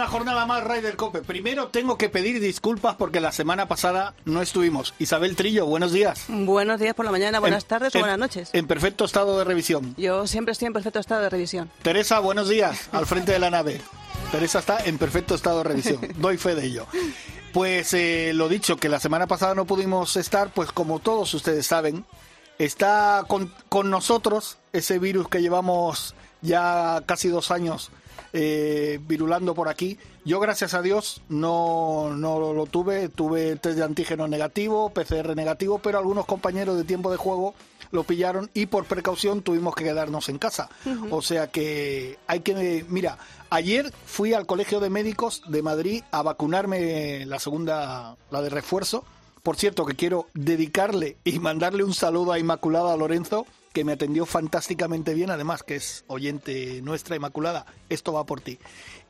Una jornada más Ryder Cope. Primero tengo que pedir disculpas porque la semana pasada no estuvimos. Isabel Trillo, buenos días. Buenos días por la mañana, buenas En- tardes o en- buenas noches. En perfecto estado de revisión. Yo siempre estoy en perfecto estado de revisión. Teresa, buenos días, al frente de la nave. Teresa está en perfecto estado de revisión, doy fe de ello. Pues eh, lo dicho, que la semana pasada no pudimos estar, pues como todos ustedes saben, está con, con nosotros ese virus que llevamos ya casi dos años eh, virulando por aquí. Yo, gracias a Dios, no, no lo tuve. Tuve test de antígeno negativo, PCR negativo, pero algunos compañeros de tiempo de juego lo pillaron y por precaución tuvimos que quedarnos en casa. O sea que hay que... Mira, ayer fui al Colegio de Médicos de Madrid a vacunarme la segunda, la de refuerzo. Por cierto, que quiero dedicarle y mandarle un saludo a Inmaculada Lorenzo, que me atendió fantásticamente bien, además que es oyente nuestra, Inmaculada, esto va por ti.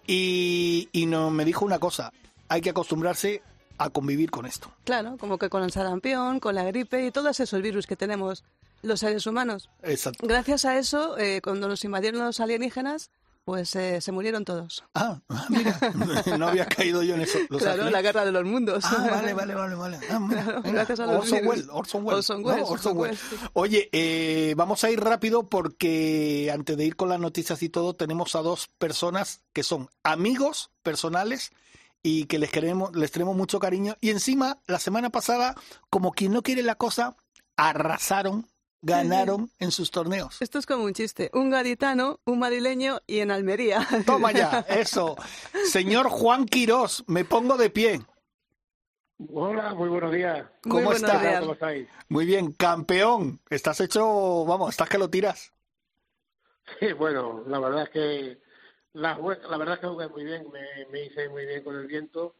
Y, y no, me dijo una cosa, hay que acostumbrarse a convivir con esto. Claro, como que con el sarampión, con la gripe y todos esos virus que tenemos los seres humanos. Exacto. Gracias a eso, eh, cuando nos invadieron los alienígenas, pues eh, se murieron todos. Ah, ah, mira, no había caído yo en eso. Los claro, la guerra de los mundos. Ah, vale, vale, vale, vale. Ah, Claro, gracias a los Orson. Welles, Orson Welles. Orson. Welles, Orson Orson Welles. Welles, sí. Oye, eh, vamos a ir rápido porque antes de ir con las noticias y todo, tenemos a dos personas que son amigos personales y que les queremos, les tenemos mucho cariño. Y encima, la semana pasada, como quien no quiere la cosa, arrasaron, ganaron en sus torneos. Esto es como un chiste. Un gaditano, un madrileño y en Almería. Toma ya, eso. Señor Juan Quirós, me pongo de pie. Hola, muy buenos días. Muy ¿Cómo buenos está? días. ¿Cómo estáis? Muy bien, campeón. Estás hecho, vamos, estás que lo tiras. Sí, bueno, la verdad es que la, verdad es que jugué muy bien, me, me hice muy bien con el viento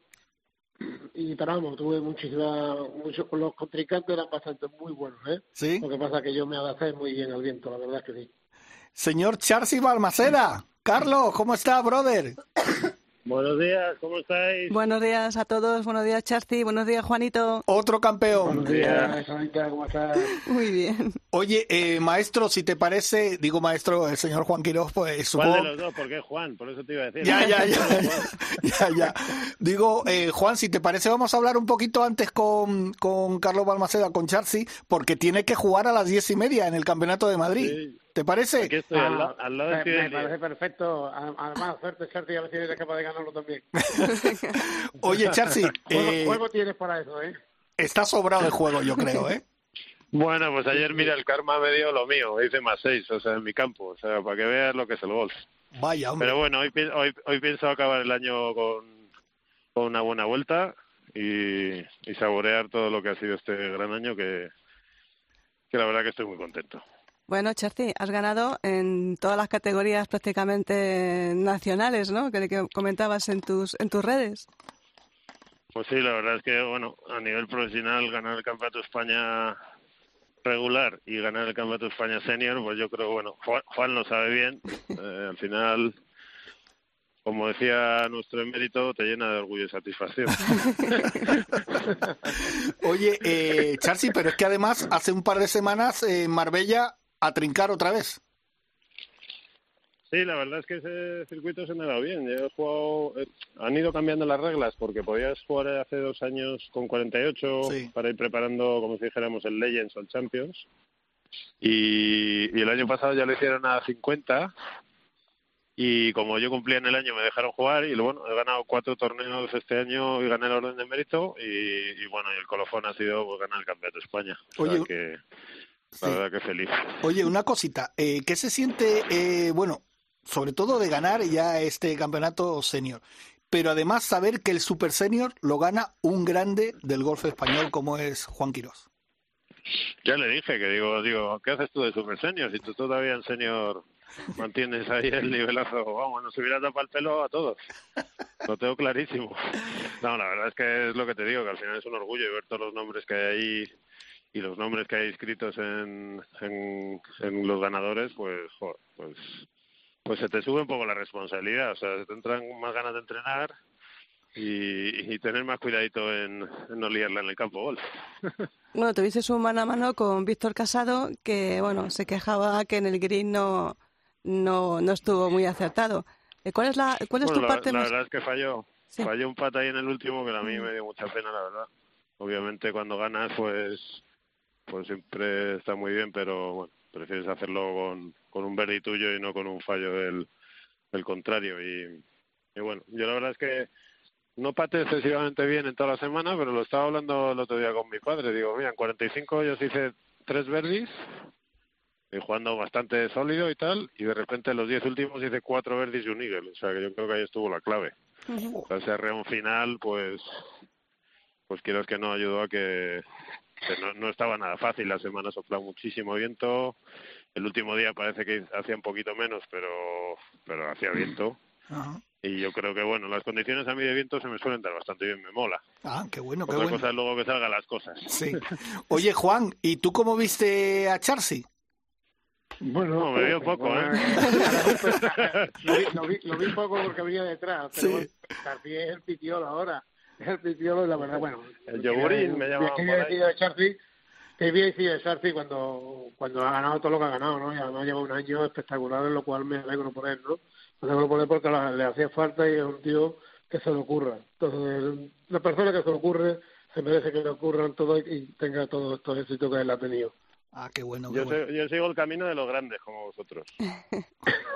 y pero vamos, tuve muchísima, mucho con los contrincantes eran bastante muy buenos, ¿eh? ¿Sí? Lo que pasa es que yo me adapté muy bien al viento, la verdad es que sí. Señor Charcy Balmaceda. Carlos, ¿cómo está, brother? Buenos días, ¿cómo estáis? Buenos días a todos, buenos días Charcy, buenos días Juanito. Otro campeón. Buenos días, Anita, ¿cómo estás? Muy bien. Oye, eh, maestro, si te parece, digo maestro, el señor Juan Quirós, pues ¿Cuál de supongo... los dos? ¿Por qué Juan? Por eso te iba a decir. Ya, ya, ya, ya, ya, ya. Digo, eh, Juan, si te parece, vamos a hablar un poquito antes con, con Carlos Balmaceda, con Charcy, porque tiene que jugar a las diez y media en el Campeonato de Madrid. Sí. ¿Te parece? Aquí estoy, al, Ah, al lado de me, Fidel me parece perfecto. A- Además, suerte, Charty, a ver si eres capaz de ganarlo también. Oye, Charcy, Juego, eh, juego tienes para eso, ¿eh? está sobrado el juego, yo creo, ¿eh? Bueno, pues ayer, mira, el karma me dio lo mío. Hice más seis, o sea, en mi campo. O sea, para que veas lo que es el golf. Vaya, hombre. Pero bueno, hoy, hoy, hoy pienso acabar el año con, con una buena vuelta y, y saborear todo lo que ha sido este gran año que, que la verdad que estoy muy contento. Bueno, Charcy, has ganado en todas las categorías prácticamente nacionales, ¿no? Que, que comentabas en tus en tus redes. Pues sí, la verdad es que, bueno, a nivel profesional, ganar el Campeonato de España regular y ganar el Campeonato de España senior, pues yo creo, bueno, Juan, Juan lo sabe bien. Eh, al final, como decía nuestro emérito, te llena de orgullo y satisfacción. Oye, eh, Charcy, pero es que además hace un par de semanas eh, en Marbella a trincar otra vez. Sí, la verdad es que ese circuito se me ha dado bien. Yo he jugado, eh, han ido cambiando las reglas porque podías jugar hace dos años con 48 Sí. para ir preparando, como si dijéramos, el Legends o el Champions. Y, y el año pasado ya lo hicieron a 50 y como yo cumplía en el año me dejaron jugar y bueno, he ganado cuatro torneos este año y gané el orden de mérito y, y bueno, y el colofón ha sido pues, ganar el Campeonato de España. O sea Oye, que Sí. la verdad que feliz. Oye, una cosita, eh, ¿qué se siente, eh, bueno, sobre todo de ganar ya este campeonato senior, pero además saber que el super senior lo gana un grande del golf español como es Juan Quirós? Ya le dije que digo, digo, ¿qué haces tú de super senior? Si tú todavía en senior mantienes ahí el nivelazo, vamos, nos hubiera tapado el pelo a todos. Lo tengo clarísimo. No, la verdad es que es lo que te digo, que al final es un orgullo ver todos los nombres que hay ahí y los nombres que hay escritos en, en, en los ganadores, pues, joder, pues, pues se te sube un poco la responsabilidad, o sea, te entran más ganas de entrenar y, y tener más cuidadito en, en no liarla en el campo golf. Bueno, tuviste un mano a mano con Víctor Casado, que bueno, se quejaba que en el green no, no, no estuvo muy acertado. Eh, ¿Cuál es la, cuál es Bueno, tu la, parte la más? verdad es que falló. Sí. Falló un pat ahí en el último que a mí me dio mucha pena, la verdad. Obviamente cuando ganas, pues pues siempre está muy bien, pero bueno, prefieres hacerlo con, con un verde tuyo y no con un fallo del, del contrario. Y, y bueno, yo la verdad es que no pate excesivamente bien en toda la semana, pero lo estaba hablando el otro día con mi padre. Digo, mira, en 45 yo hice tres verdis y jugando bastante sólido y tal, y de repente en los 10 últimos hice cuatro verdis y un eagle. O sea que yo creo que ahí estuvo la clave. Ese reón final, pues, pues quiero que no ayudó a que no, no estaba nada fácil. La semana soplaba muchísimo viento. El último día parece que hacía un poquito menos, pero, pero hacía viento. Ajá. Y yo creo que, bueno, las condiciones a mí de viento se me suelen dar bastante bien, me mola. Ah, qué bueno, qué Otra bueno. cosa es luego que salgan las cosas. Sí. Oye, Juan, ¿y tú cómo viste a Charcy? Bueno, No, me vio poco, bueno, ¿eh? lo, vi, lo, vi, lo vi poco porque venía detrás, pero Sí. bueno, Charcy es el pitiolo ahora. Es el la verdad, bueno. El yogurín me llamaban ¿Qué había decidido de Charcy? ¿Qué había decidido cuando, cuando ha ganado todo lo que ha ganado, ¿no? Y además lleva un año espectacular, en lo cual me alegro por él, ¿no? Me alegro por él porque la- le hacía falta y es un tío que se le ocurra. Entonces, la persona que se le ocurre se merece que le ocurran todo y tenga todos estos éxitos que él ha tenido. Ah, qué bueno, qué Yo, bueno. sé- yo sigo el camino de los grandes, como vosotros.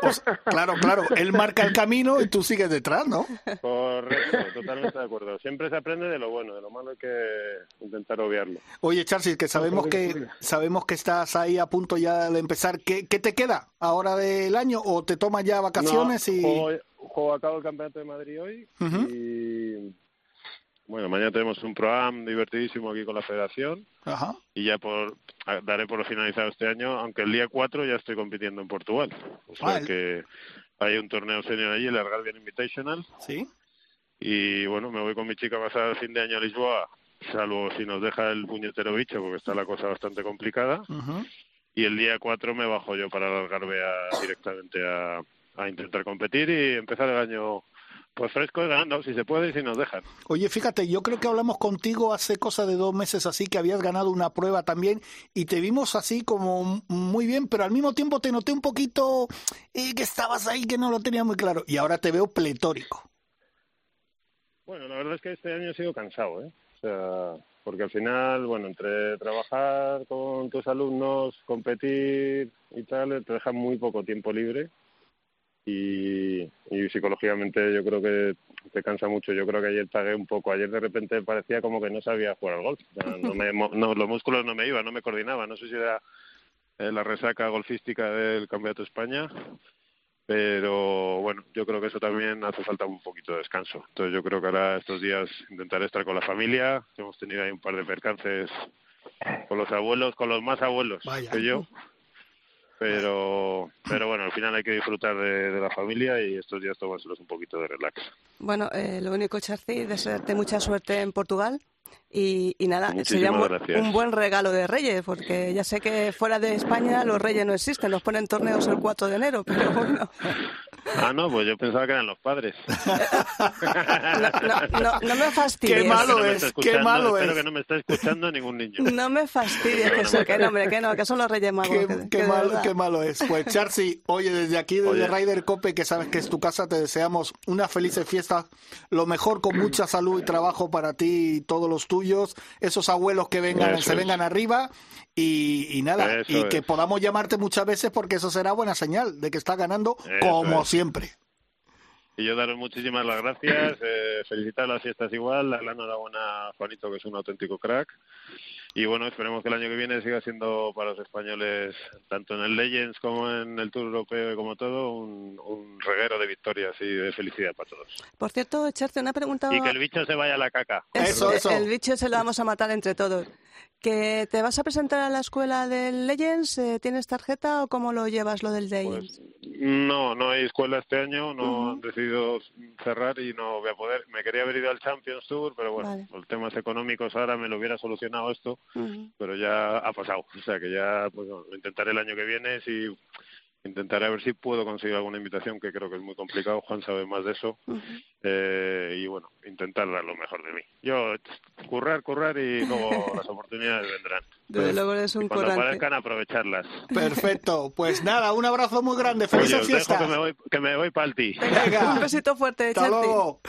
Pues, claro, claro, él marca el camino y tú sigues detrás, ¿no? Correcto, totalmente de acuerdo. Siempre se aprende de lo bueno, de lo malo hay que intentar obviarlo. Oye, Charcy, que sabemos que sabemos que estás ahí a punto ya de empezar. ¿Qué, qué te queda ahora del año o te tomas ya vacaciones No, y juego, juego a cabo el Campeonato de Madrid hoy Ujú. y bueno, mañana tenemos un programa divertidísimo aquí con la federación Ajá. y ya por daré por finalizado este año, aunque el día 4 ya estoy compitiendo en Portugal. O sea el- que hay un torneo senior allí, el Argalvian Invitational, Sí. y bueno, me voy con mi chica a pasar el fin de año a Lisboa, salvo si nos deja el puñetero bicho, porque está la cosa bastante complicada. Y el día 4 me bajo yo para a- directamente a, a intentar competir y empezar el año pues fresco y ganando, si se puede y si nos dejan. Oye, fíjate, yo creo que hablamos contigo hace cosa de dos meses así, que habías ganado una prueba también y te vimos así como muy bien, pero al mismo tiempo te noté un poquito eh, que estabas ahí, que no lo tenía muy claro. Y ahora te veo pletórico. Bueno, la verdad es que este año he sido cansado, ¿eh? O sea, porque al final, bueno, entre trabajar con tus alumnos, competir y tal, te dejan muy poco tiempo libre y, y psicológicamente yo creo que te cansa mucho. Yo creo que ayer pagué un poco. Ayer de repente parecía como que no sabía jugar al golf. O sea, no me, no, los músculos no me iban, no me coordinaba. No sé si era eh, la resaca golfística del Campeonato de España, pero bueno, yo creo que eso también hace falta un poquito de descanso. Entonces yo creo que ahora estos días intentaré estar con la familia. Hemos tenido ahí un par de percances con los abuelos, con los más abuelos Vaya. que yo. Pero, pero bueno, al final hay que disfrutar de, de la familia y estos días tomárselos un poquito de relax. Bueno, eh, lo único, Charcy, desearte mucha suerte en Portugal. Y, y nada, Muchísimas sería un, un buen regalo de Reyes, porque ya sé que fuera de España los Reyes no existen, los ponen torneos el 4 de enero, pero bueno, Ah, no, pues yo pensaba que eran los padres. no, no, no, me fastidies. Qué malo Espero que no me es, qué malo espero es. que no me esté escuchando ningún niño. No me fastidies, Jesús, que no, hombre, que no, que son los Reyes Magos. Qué, que- qué que de malo, qué malo es. Pues Charcy, oye, desde aquí, desde Oye. Ryder Cope, que sabes que es tu casa, te deseamos una feliz fiesta, lo mejor con mucha salud y trabajo para ti y todos los tuyos, esos abuelos que vengan, Eso se es. vengan arriba y, y nada, Eso y que podamos llamarte muchas veces porque eso será buena señal de que estás ganando Eso como es. siempre. Y yo daros muchísimas las gracias, eh, felicitar las fiestas igual, dar la enhorabuena a Juanito, que es un auténtico crack. Y bueno, esperemos que el año que viene siga siendo para los españoles, tanto en el Legends como en el Tour Europeo y como todo, un, un reguero de victorias y de felicidad para todos. Por cierto, Charcy, una pregunta... Y que el bicho se vaya a la caca. Es- Eso, eso. El bicho se lo vamos a matar entre todos. ¿Que te vas a presentar a la escuela del Legends? Eh, ¿Tienes tarjeta o cómo lo llevas lo del Legends? Pues, no, no hay escuela este año, no han decidido cerrar y no voy a poder. Me quería haber ido al Champions Tour, pero bueno, por temas económicos ahora me lo hubiera solucionado esto, pero ya ha pasado. O sea que ya pues, lo intentaré el año que viene si intentaré a ver si puedo conseguir alguna invitación, que creo que es muy complicado. Juan sabe más de eso. eh, y bueno, intentar dar lo mejor de mí. Yo, currar, currar y luego las oportunidades vendrán. Desde luego eres un y cuando currante. aparezcan, aprovecharlas. Perfecto. Pues nada, un abrazo muy grande. Dejo fiestas. que me voy, que me voy para ti. Venga. Un besito fuerte, Hasta luego.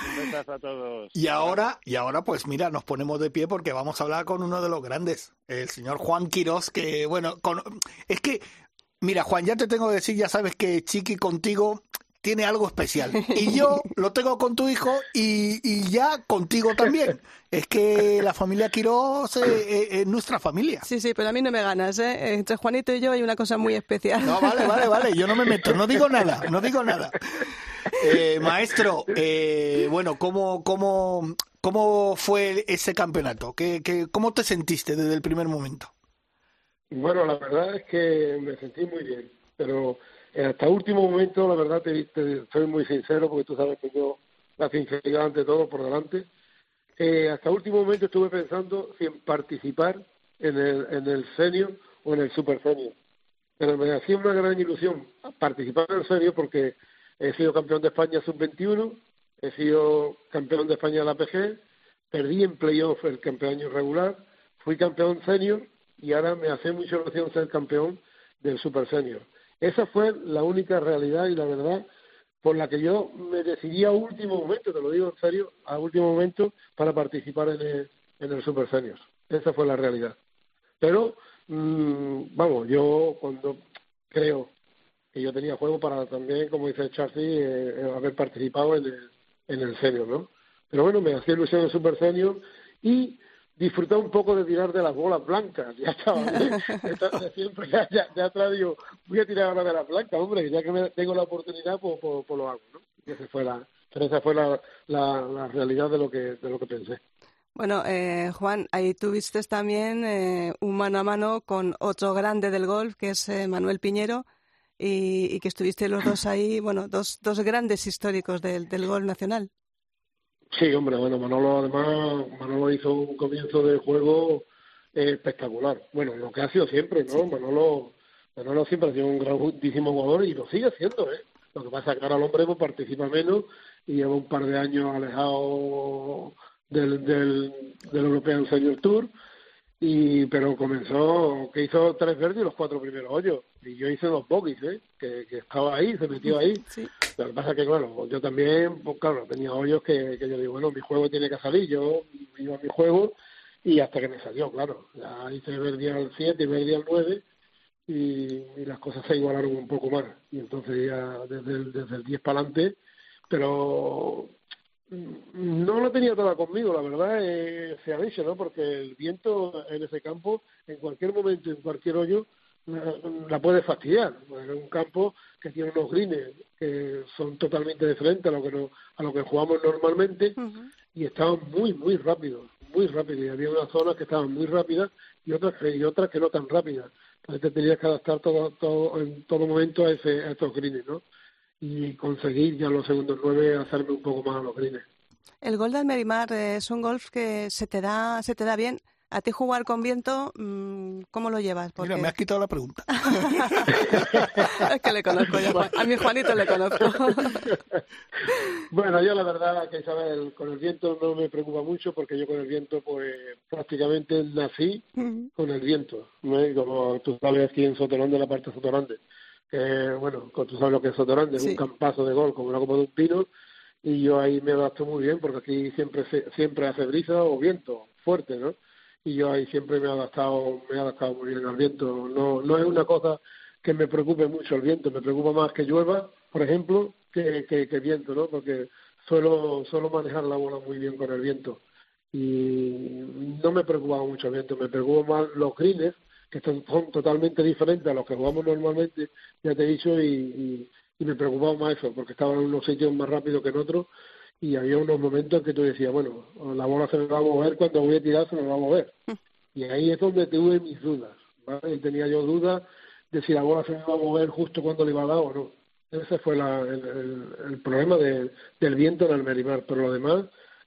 A todos. Y ahora, y ahora, pues mira, nos ponemos de pie porque vamos a hablar con uno de los grandes, el señor Juan Quirós, que bueno, con- es que, mira, Juan, ya te tengo que decir, ya sabes que Chiqui contigo tiene algo especial. Y yo lo tengo con tu hijo y, y ya contigo también. Es que la familia Quirós eh, eh, es nuestra familia. Sí, sí, pero a mí no me ganas, ¿eh? Entre Juanito y yo hay una cosa muy especial. No, vale, vale, vale, yo no me meto, no digo nada, no digo nada. Eh, maestro, eh, bueno, ¿cómo, cómo, ¿cómo fue ese campeonato? ¿Qué, qué, ¿Cómo te sentiste desde el primer momento? Bueno, la verdad es que me sentí muy bien, pero hasta último momento, la verdad, te, te- soy muy sincero, porque tú sabes que yo la sinceridad ante todo por delante. Eh, hasta último momento estuve pensando si en participar en el, en el senior o en el super senior. Pero me hacía una gran ilusión participar en el senior porque he sido campeón de España sub-21, he sido campeón de España de la PG, perdí en playoff el campeonato regular, fui campeón senior y ahora me hace mucha ilusión ser campeón del super senior. Esa fue la única realidad y la verdad por la que yo me decidí a último momento, te lo digo en serio, a último momento para participar en el, en el super senior. Esa fue la realidad. Pero, mm, vamos, yo cuando creo que yo tenía juego para también, como dice Charlie, eh, eh, haber participado en el, en el senior, ¿no? Pero bueno, me hacía ilusión el super senior y disfrutar un poco de tirar de las bolas blancas. Ya estaba bien. Entonces, siempre ya, ya, ya atrás digo, voy a tirar ahora de las blancas, hombre, ya que me- tengo la oportunidad, pues, pues, pues lo hago, ¿no? Y esa fue la, pero esa fue la, la, la realidad de lo que, de lo que pensé. Bueno, eh, Juan, ahí tuviste también eh, un mano a mano con otro grande del golf, que es eh, Manuel Piñero, y, y que estuviste los dos ahí, bueno, dos, dos grandes históricos del, del golf nacional. Sí, hombre, bueno, Manolo además, Manolo hizo un comienzo de juego eh, espectacular. Bueno, lo que ha sido siempre, ¿no? Manolo, Manolo siempre ha sido un grandísimo jugador y lo sigue siendo, ¿eh? Lo que pasa es que ahora el hombre pues, participa menos y lleva un par de años alejado del, del, del European Senior Tour y pero comenzó que hizo tres verdes y los cuatro primeros hoyos. Y yo hice dos bogies ¿eh? que, que estaba ahí se metió ahí. Sí. lo que pasa es que claro yo también pues claro tenía hoyos que, que yo digo bueno mi juego tiene que salir yo iba a mi juego y hasta que me salió claro. Ya hice verde al 7 y verde al 9 y, y las cosas se igualaron un poco más. Y entonces ya desde el, desde el 10 para adelante pero no lo tenía toda conmigo, la verdad, eh, se ha dicho, ¿no? Porque el viento en ese campo, en cualquier momento, en cualquier hoyo, la, la puede fastidiar. Es un campo que tiene unos greens que son totalmente diferentes a lo que no, a lo que jugamos normalmente y estaban muy, muy rápidos, muy rápidos. Y había unas zonas que estaban muy rápidas y otras que, y otras que no tan rápidas. Entonces te tenías que adaptar todo, todo, en todo momento a, ese, a estos greens, ¿no? Y conseguir ya los segundos nueve hacerme un poco más a los greens. El golf de Almerimar eh, es un golf que se te da, se te da bien. A ti jugar con viento, mm, ¿cómo lo llevas? Porque Mira, me has quitado la pregunta. es que le conozco ya, Juan. A mi Juanito le conozco. Bueno, yo la verdad que Isabel, con el viento no me preocupa mucho porque yo con el viento pues prácticamente nací con el viento, como tú sabes aquí en Sotorande, la parte de Sotorande, que bueno, como tú sabes lo que es Sotorande, Sí. un campazo de gol como una copa de un pino y yo ahí me adapto muy bien porque aquí siempre siempre hace brisa o viento fuerte, ¿no? Y yo ahí siempre me he adaptado, me he adaptado muy bien al viento. No, no es una cosa que me preocupe mucho el viento, me preocupa más que llueva, por ejemplo, que, que, que viento, ¿no? Porque suelo, suelo manejar la bola muy bien con el viento. Y no me preocupa mucho el viento, me preocupan más los greens, que son, son totalmente diferentes a los que jugamos normalmente, ya te he dicho, y, y, y me preocupaba más eso, porque estaban en unos sitios más rápidos que en otros, y había unos momentos en que tú decías, bueno, la bola se me va a mover, cuando voy a tirar se me va a mover. Y ahí es donde tuve mis dudas, ¿vale? Y tenía yo dudas de si la bola se iba a mover justo cuando le iba a dar o no. Ese fue la, el, el, problema de, del viento en el Merimar, pero lo demás,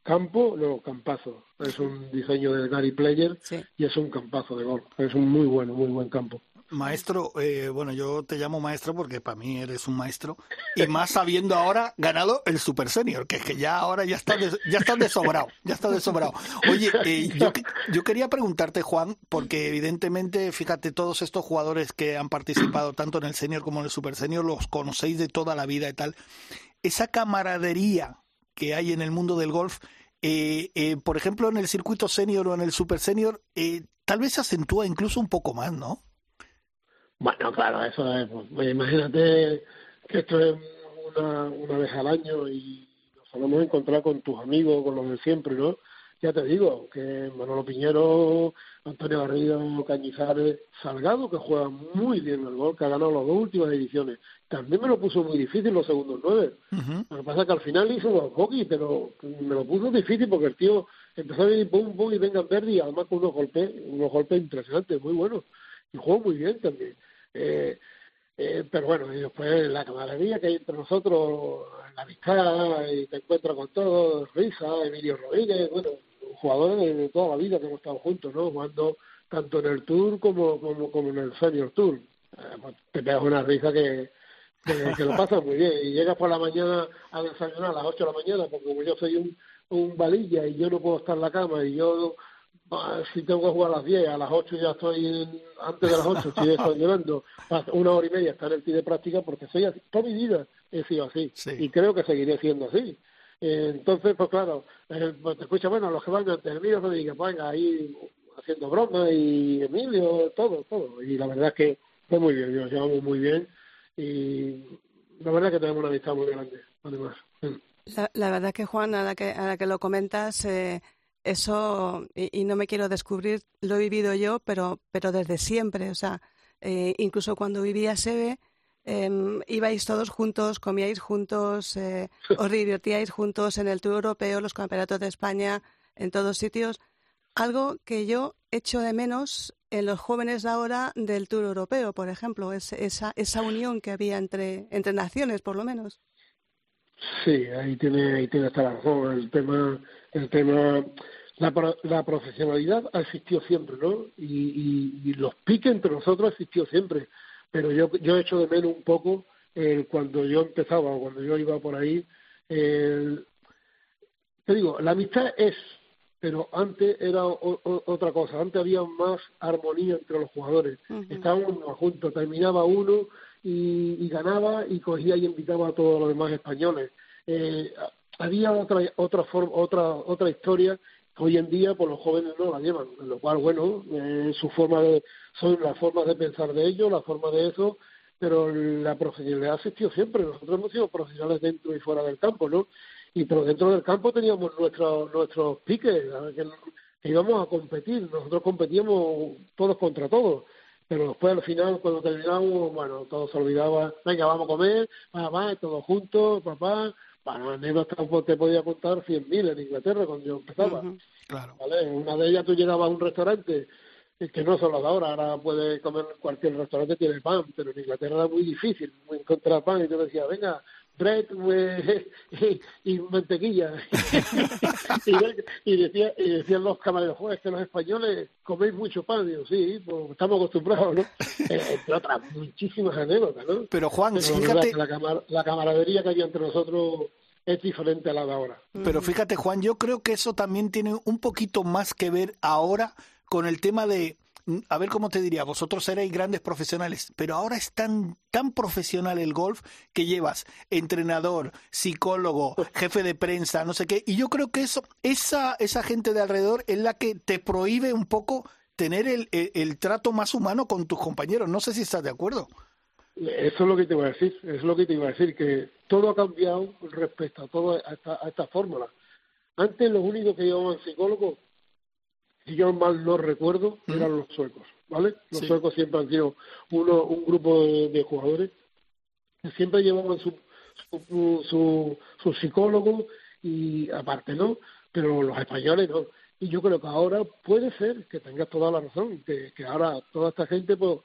campo, no, campazo. Es un diseño de Gary Player y es un campazo de gol. Es un muy bueno, muy buen campo. Maestro, eh, bueno, yo te llamo maestro porque para mí eres un maestro y más sabiendo ahora ganado el Super Senior, que es que ya ahora ya está ya está desobrado, ya está desobrado. Oye, eh, yo, yo quería preguntarte, Juan, porque evidentemente, fíjate, todos estos jugadores que han participado tanto en el Senior como en el Super Senior los conocéis de toda la vida y tal. Esa camaradería que hay en el mundo del golf, eh, eh, por ejemplo, en el circuito senior o en el super senior, eh, tal vez se acentúa incluso un poco más, ¿no? Bueno, claro, eso es. Pues, imagínate que esto es una, una vez al año y nos solemos encontrar con tus amigos, con los de siempre, ¿no? Ya te digo, que Manolo Piñero, Antonio Garrido, Cañizares, Salgado, que juega muy bien el gol, que ha ganado las dos últimas ediciones. También me lo puso muy difícil los segundos nueve. Lo que pasa es que al final hizo un hockey, pero me lo puso difícil porque el tío empezó a venir pum, pum y venga verde y además con unos golpes, unos golpes impresionantes, muy buenos. Y jugó muy bien también. Eh, eh, pero bueno, y después la camaradería que hay entre nosotros, la amistad, y te encuentras con todos, Risa, Emilio Rodríguez, bueno, jugadores de, toda la vida que hemos estado juntos, ¿no? Jugando tanto en el Tour como, como, como en el Senior Tour. Eh, pues te pegas una risa que, que, lo pasas muy bien. Y llegas por la mañana a desayunar a las 8 de la mañana, porque como yo soy un, un balilla y yo no puedo estar en la cama y yo si tengo que jugar a las 10, a las 8 ya estoy, antes de las 8 estoy desayunando, una hora y media estar en el de práctica porque soy así, toda mi vida he sido así y creo que seguiré siendo así. Entonces, pues claro, eh, pues te escucha, bueno, los que van de mí, no digan, venga, ahí haciendo broma y Emilio, todo, todo. Y la verdad es que fue muy bien, nos llevamos muy bien y la verdad es que tenemos una amistad muy grande, además. La, la verdad que Juan, a la que, a la que lo comentas, eh, eso, y, no me quiero descubrir, lo he vivido yo, pero, pero desde siempre. O sea, eh, incluso cuando vivía Sebe, eh, ibais todos juntos, comíais juntos, eh, os divertíais juntos en el Tour Europeo, los campeonatos de España, en todos sitios. Algo que yo echo de menos en los jóvenes de ahora del Tour Europeo, por ejemplo, es, esa, esa unión que había entre, entre naciones, por lo menos. Sí, ahí tiene, ahí tiene hasta la razón. El tema, el tema la, la profesionalidad ha existido siempre, ¿no? Y, y, los piques entre nosotros ha existido siempre. Pero yo, yo hecho de menos un poco eh, cuando yo empezaba, o cuando yo iba por ahí. te digo, la amistad es, pero antes era otra cosa. Antes había más armonía entre los jugadores. Estábamos juntos, terminaba uno y, y, ganaba y cogía y invitaba a todos los demás españoles. Eh, había otra otra forma, otra otra historia hoy en día pues los jóvenes no la llevan, lo cual bueno, eh, su forma de, son las formas de pensar de ellos, la forma de eso, pero la profesionalidad ha existido siempre, nosotros hemos sido profesionales dentro y fuera del campo, ¿no? Y pero dentro del campo teníamos nuestros nuestros piques, que, íbamos a competir, nosotros competíamos todos contra todos pero después al final cuando terminamos, bueno, todo se olvidaba, venga, vamos a comer, mamá, todos juntos, papá, bueno, anécdotas te podía contar cien mil en Inglaterra cuando yo empezaba. Claro. ¿vale? Una de ellas tú llegabas a un restaurante que no solo de ahora, ahora puedes comer cualquier restaurante tiene pan, pero en Inglaterra era muy difícil encontrar pan y yo decía, venga, bread y, mantequilla. y, decía, y decían los camareros, joder, que los españoles coméis mucho pan. Y digo, sí, pues estamos acostumbrados, ¿no? Eh, entre otras muchísimas anécdotas, ¿no? Pero Juan, fíjate... La, la camaradería que había entre nosotros es diferente a la de ahora. Pero fíjate, Juan, yo creo que eso también tiene un poquito más que ver ahora con el tema de a ver cómo te diría, vosotros seréis grandes profesionales, pero ahora es tan, tan profesional el golf que llevas entrenador, psicólogo, jefe de prensa, no sé qué, y yo creo que eso, esa, esa gente de alrededor es la que te prohíbe un poco tener el, el, trato más humano con tus compañeros. No sé si estás de acuerdo. Eso es lo que te iba a decir, es lo que te iba a decir, que todo ha cambiado respecto a, todo, a, esta, a esta fórmula. Antes los únicos que llevaban psicólogos si yo mal no recuerdo, eran los suecos, ¿vale? Los suecos siempre han sido uno, un grupo de, jugadores que siempre llevaban su, su, su, psicólogo y aparte, ¿no? Pero los españoles no. y yo creo que ahora puede ser que tengas toda la razón, que, que ahora toda esta gente pues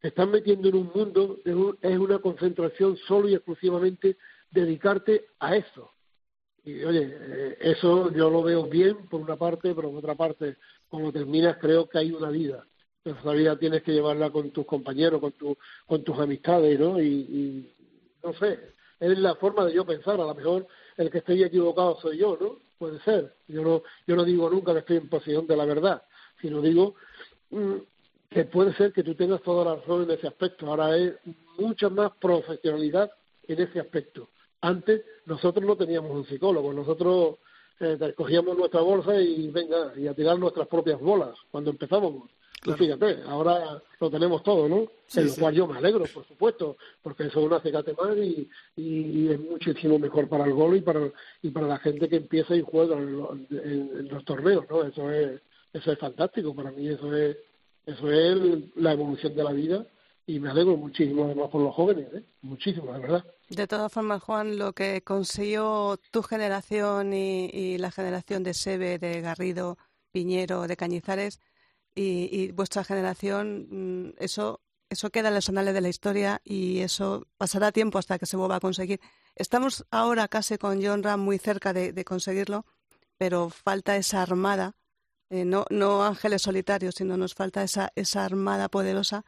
te están metiendo en un mundo, es una concentración solo y exclusivamente dedicarte a eso. Y oye, eh, eso yo lo veo bien por una parte, pero por otra parte, como terminas, creo que hay una vida. Esa vida tienes que llevarla con tus compañeros, con, tu, con tus amistades, ¿no? Y, no sé, es la forma de yo pensar. A lo mejor el que estoy equivocado soy yo, ¿no? Puede ser. Yo no, yo no digo nunca que estoy en posición de la verdad, sino digo mm, que puede ser que tú tengas toda la razón en ese aspecto. Ahora hay mucha más profesionalidad en ese aspecto. Antes nosotros no teníamos un psicólogo, nosotros eh, cogíamos nuestra bolsa y venga, y a tirar nuestras propias bolas cuando empezábamos. fíjate, ahora lo tenemos todo, ¿no? en lo cual yo me alegro, por supuesto, porque eso uno hace más y, y, es muchísimo mejor para el gol y para, y para la gente que empieza y juega en, en los torneos, ¿no? Eso es, eso es fantástico, para mí eso es, eso es la evolución de la vida y me alegro muchísimo además por los jóvenes, ¿eh? muchísimo, la verdad. De todas formas, Juan, lo que consiguió tu generación y, la generación de Sebe, de Garrido, Piñero, de Cañizares y, vuestra generación, mm, eso, eso queda en los anales de la historia y eso pasará tiempo hasta que se vuelva a conseguir. Estamos ahora casi con John Ram muy cerca de, conseguirlo, pero falta esa armada, eh, no, no ángeles solitarios, sino nos falta esa, esa armada poderosa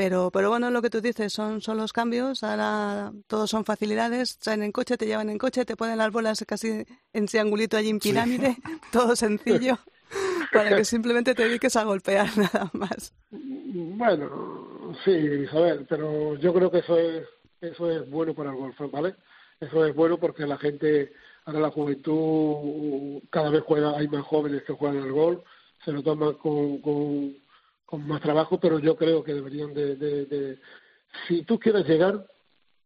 pero, pero bueno, lo que tú dices son, son los cambios, ahora todos son facilidades, traen en coche, te llevan en coche, te ponen las bolas casi en triangulito allí en pirámide, todo sencillo, para que simplemente te dediques a golpear nada más. Bueno, sí, Isabel, pero yo creo que eso es, eso es bueno para el golf, ¿vale? Eso es bueno porque la gente, ahora la juventud cada vez juega, hay más jóvenes que juegan al golf, se lo toman con, con con más trabajo, pero yo creo que deberían de, de, si tú quieres llegar,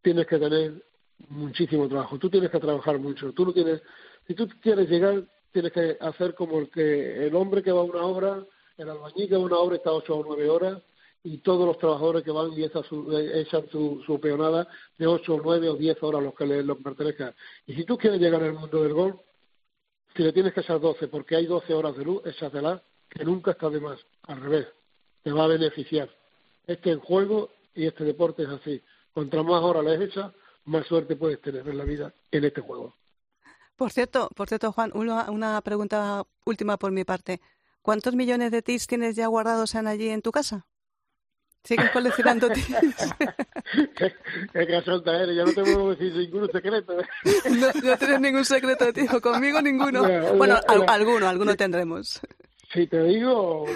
tienes que tener muchísimo trabajo, tú tienes que trabajar mucho, tú no tienes, si tú quieres llegar, tienes que hacer como el que el hombre que va a una obra, el albañil que va a una obra está ocho o nueve horas y todos los trabajadores que van y echan su, echan su, su peonada de ocho o nueve o diez horas los que les los pertenezcan. Y si tú quieres llegar al mundo del gol, si le tienes que echar doce porque hay doce horas de luz, échatelas, que nunca está de más, al revés te va a beneficiar. Este en juego y este deporte es así. Contra más horas le echas, más suerte puedes tener en la vida en este juego. Por cierto, por cierto, Juan, una, una pregunta última por mi parte. ¿Cuántos millones de tis tienes ya guardados en allí en tu casa? ¿Sigues coleccionando tis? qué, casota eres, ya no te puedo decir ningún secreto. no, no, tienes ningún secreto, tío, conmigo ninguno. bueno, alguno, alguno tendremos. Si te digo,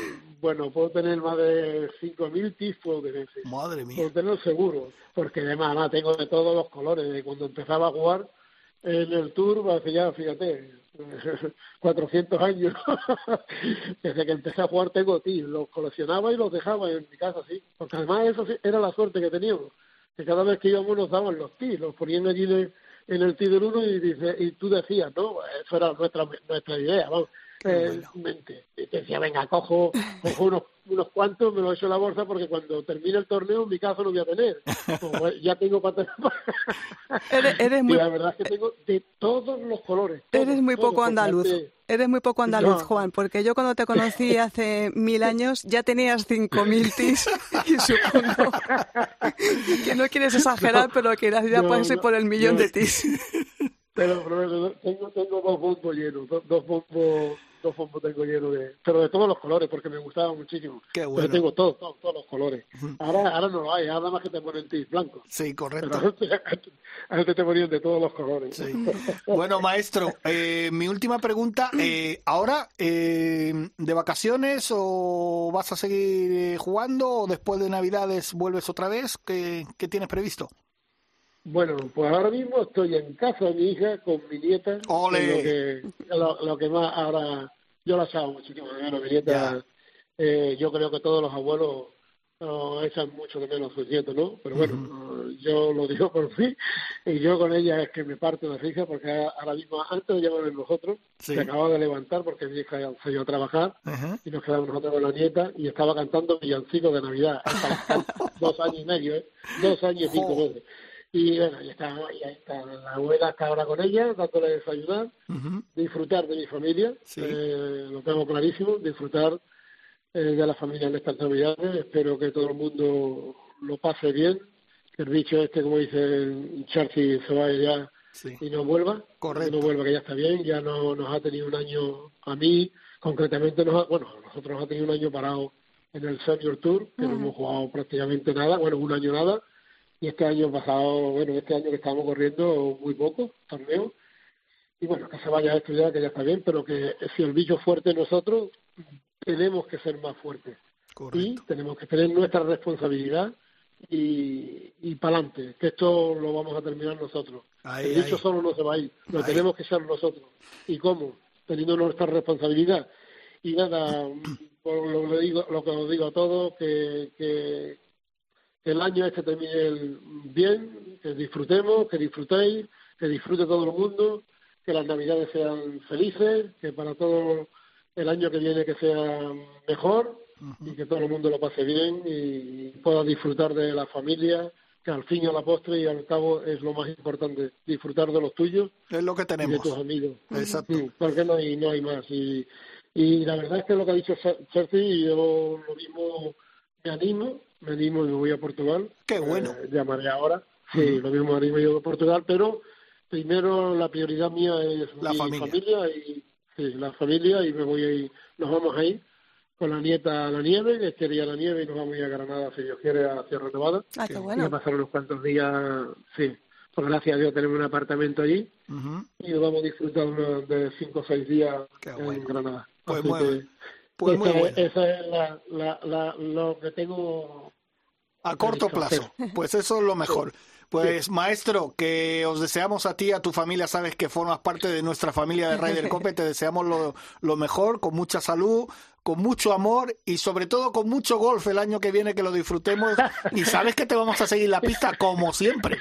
bueno, puedo tener más de 5.000 tis, puedo tener. Madre mía. Puedo tener seguro, porque además tengo de todos los colores. De cuando empezaba a jugar en el Tour, hace ya, fíjate, 400 años. Desde que empecé a jugar tengo tis. Los coleccionaba y los dejaba en mi casa, sí. Porque además eso era la suerte que teníamos. Que cada vez que íbamos nos daban los tis, los ponían allí en el tis del uno y, dice, y tú decías, no, eso era nuestra, nuestra idea, vamos eh, mente. Decía, venga, cojo, cojo unos, unos cuantos, me lo echo en la bolsa porque cuando termine el torneo en mi caso lo voy a tener. Pues, ya tengo para tener. Eres, muy... la verdad es que tengo de todos los colores. eres muy poco andaluz. Eres muy poco andaluz, Juan, porque yo cuando te conocí hace mil años ya tenías cinco mil tis y supongo que no quieres exagerar, pero que ya puedes ir por el millón de tis. Pero, tengo, tengo dos bombos llenos, dos, dos bombos dos bombos tengo lleno de pero de todos los colores porque me gustaba muchísimo. Qué bueno. pero tengo todos todos, todos los colores. Ahora ahora no lo hay nada más que te ponen tis blanco sí correcto. Pero antes, te ponían de todos los colores. Sí. bueno maestro eh, mi última pregunta eh, ahora eh, de vacaciones o vas a seguir jugando o después de navidades vuelves otra vez qué, qué tienes previsto bueno, pues ahora mismo estoy en casa de mi hija con mi nieta. ¡Ole! Lo que, lo, que más ahora, yo la amo muchísimo de Mi nieta, eh, yo creo que todos los abuelos no, echan mucho de menos sus nietos, ¿no? Pero bueno, yo lo digo por mí. Y yo con ella es que me parto de risa porque ahora mismo, antes de llevarnos nosotros, se acababa de levantar porque mi hija se iba a trabajar y nos quedamos nosotros con la nieta y estaba cantando villancicos de Navidad hasta dos años y medio, ¿eh? Dos años y cinco meses Y bueno, y, está, y ahí está la abuela está ahora con ella, dándole desayunar, Ujú. disfrutar de mi familia, Sí. eh, lo tengo clarísimo, disfrutar eh, de la familia en estas navidades, espero que todo el mundo lo pase bien, que el bicho este, como dice Chelsea, se vaya ya Sí. y no vuelva, Correcto. que no vuelva, que ya está bien, ya no nos ha tenido un año a mí, concretamente, nos ha, bueno, nosotros nos ha tenido un año parado en el Senior Tour, que no hemos jugado prácticamente nada, bueno, un año nada, y este año pasado, bueno, este año que estábamos corriendo muy poco, torneo, y bueno, que se vaya a estudiar, que ya está bien, pero que si el bicho es fuerte nosotros, tenemos que ser más fuertes y Correcto. tenemos que tener nuestra responsabilidad y, y para adelante, que esto lo vamos a terminar nosotros. Ahí, el bicho ahí. solo no se va a ir, lo Ahí. tenemos que ser nosotros. ¿Y cómo? Teniendo nuestra responsabilidad. Y nada, por lo, que digo, lo que os digo a todos, que, que el año este termine el- bien, que disfrutemos, que disfrutéis, que disfrute todo el mundo, que las navidades sean felices, que para todo el año que viene que sea mejor y que todo el mundo lo pase bien y pueda disfrutar de la familia, que al fin y a la postre y al cabo es lo más importante, disfrutar de los tuyos Es lo que y de tus amigos. Exacto. Sí, porque no hay, no hay más. Y, y la verdad es que lo que ha dicho Cerci, yo lo mismo me animo, me animo y me voy a Portugal. Qué bueno. Eh, llamaré ahora. Sí, lo mismo animo yo a Portugal, pero primero la prioridad mía es La mi familia. y sí, la familia y me voy a ir, nos vamos a ir con la nieta a la nieve, que quería la nieve y nos vamos a ir a Granada, si Dios quiere, a Sierra Nevada. Ah, qué Y a bueno. pasar unos cuantos días, sí, por gracias a Dios tenemos un apartamento allí y nos vamos a disfrutar unos de cinco o seis días Qué en bueno. Granada. Pues Así muy que. Pues esa, muy es- bueno. esa es la, la, la- lo que tengo. A corto plazo. Pues eso es lo mejor. Pues maestro, que os deseamos a ti, a tu familia, sabes que formas parte de nuestra familia de Ryder Cope, te deseamos lo, lo mejor, con mucha salud, con mucho amor y sobre todo con mucho golf el año que viene, que lo disfrutemos y sabes que te vamos a seguir la pista como siempre.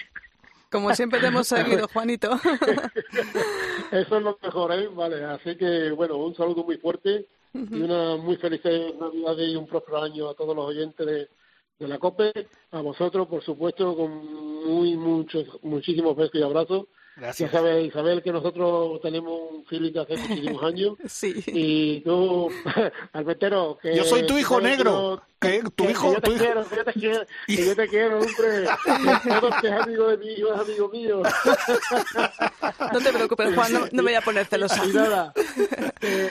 Como siempre te hemos seguido, Juanito. Eso es lo mejor, ¿eh? Vale, así que bueno, un saludo muy fuerte y una muy feliz Navidad y un próspero año a todos los oyentes de, de la COPE, a vosotros, por supuesto, con muy muchos, muchísimos besos y abrazos. Gracias. Ya sabes, Isabel, que nosotros tenemos un feeling de hace muchísimos años. Sí. Y tú, Albertero, que... Yo soy tu hijo que- negro. que- Que tu que- hijo- que yo tu te hijo- quiero, que yo te quiero, que yo te quiero, hombre. Que todo que es amigo de mí, es amigo mío. No te preocupes, Juan, no, no me voy a poner celosa. Y nada, eh,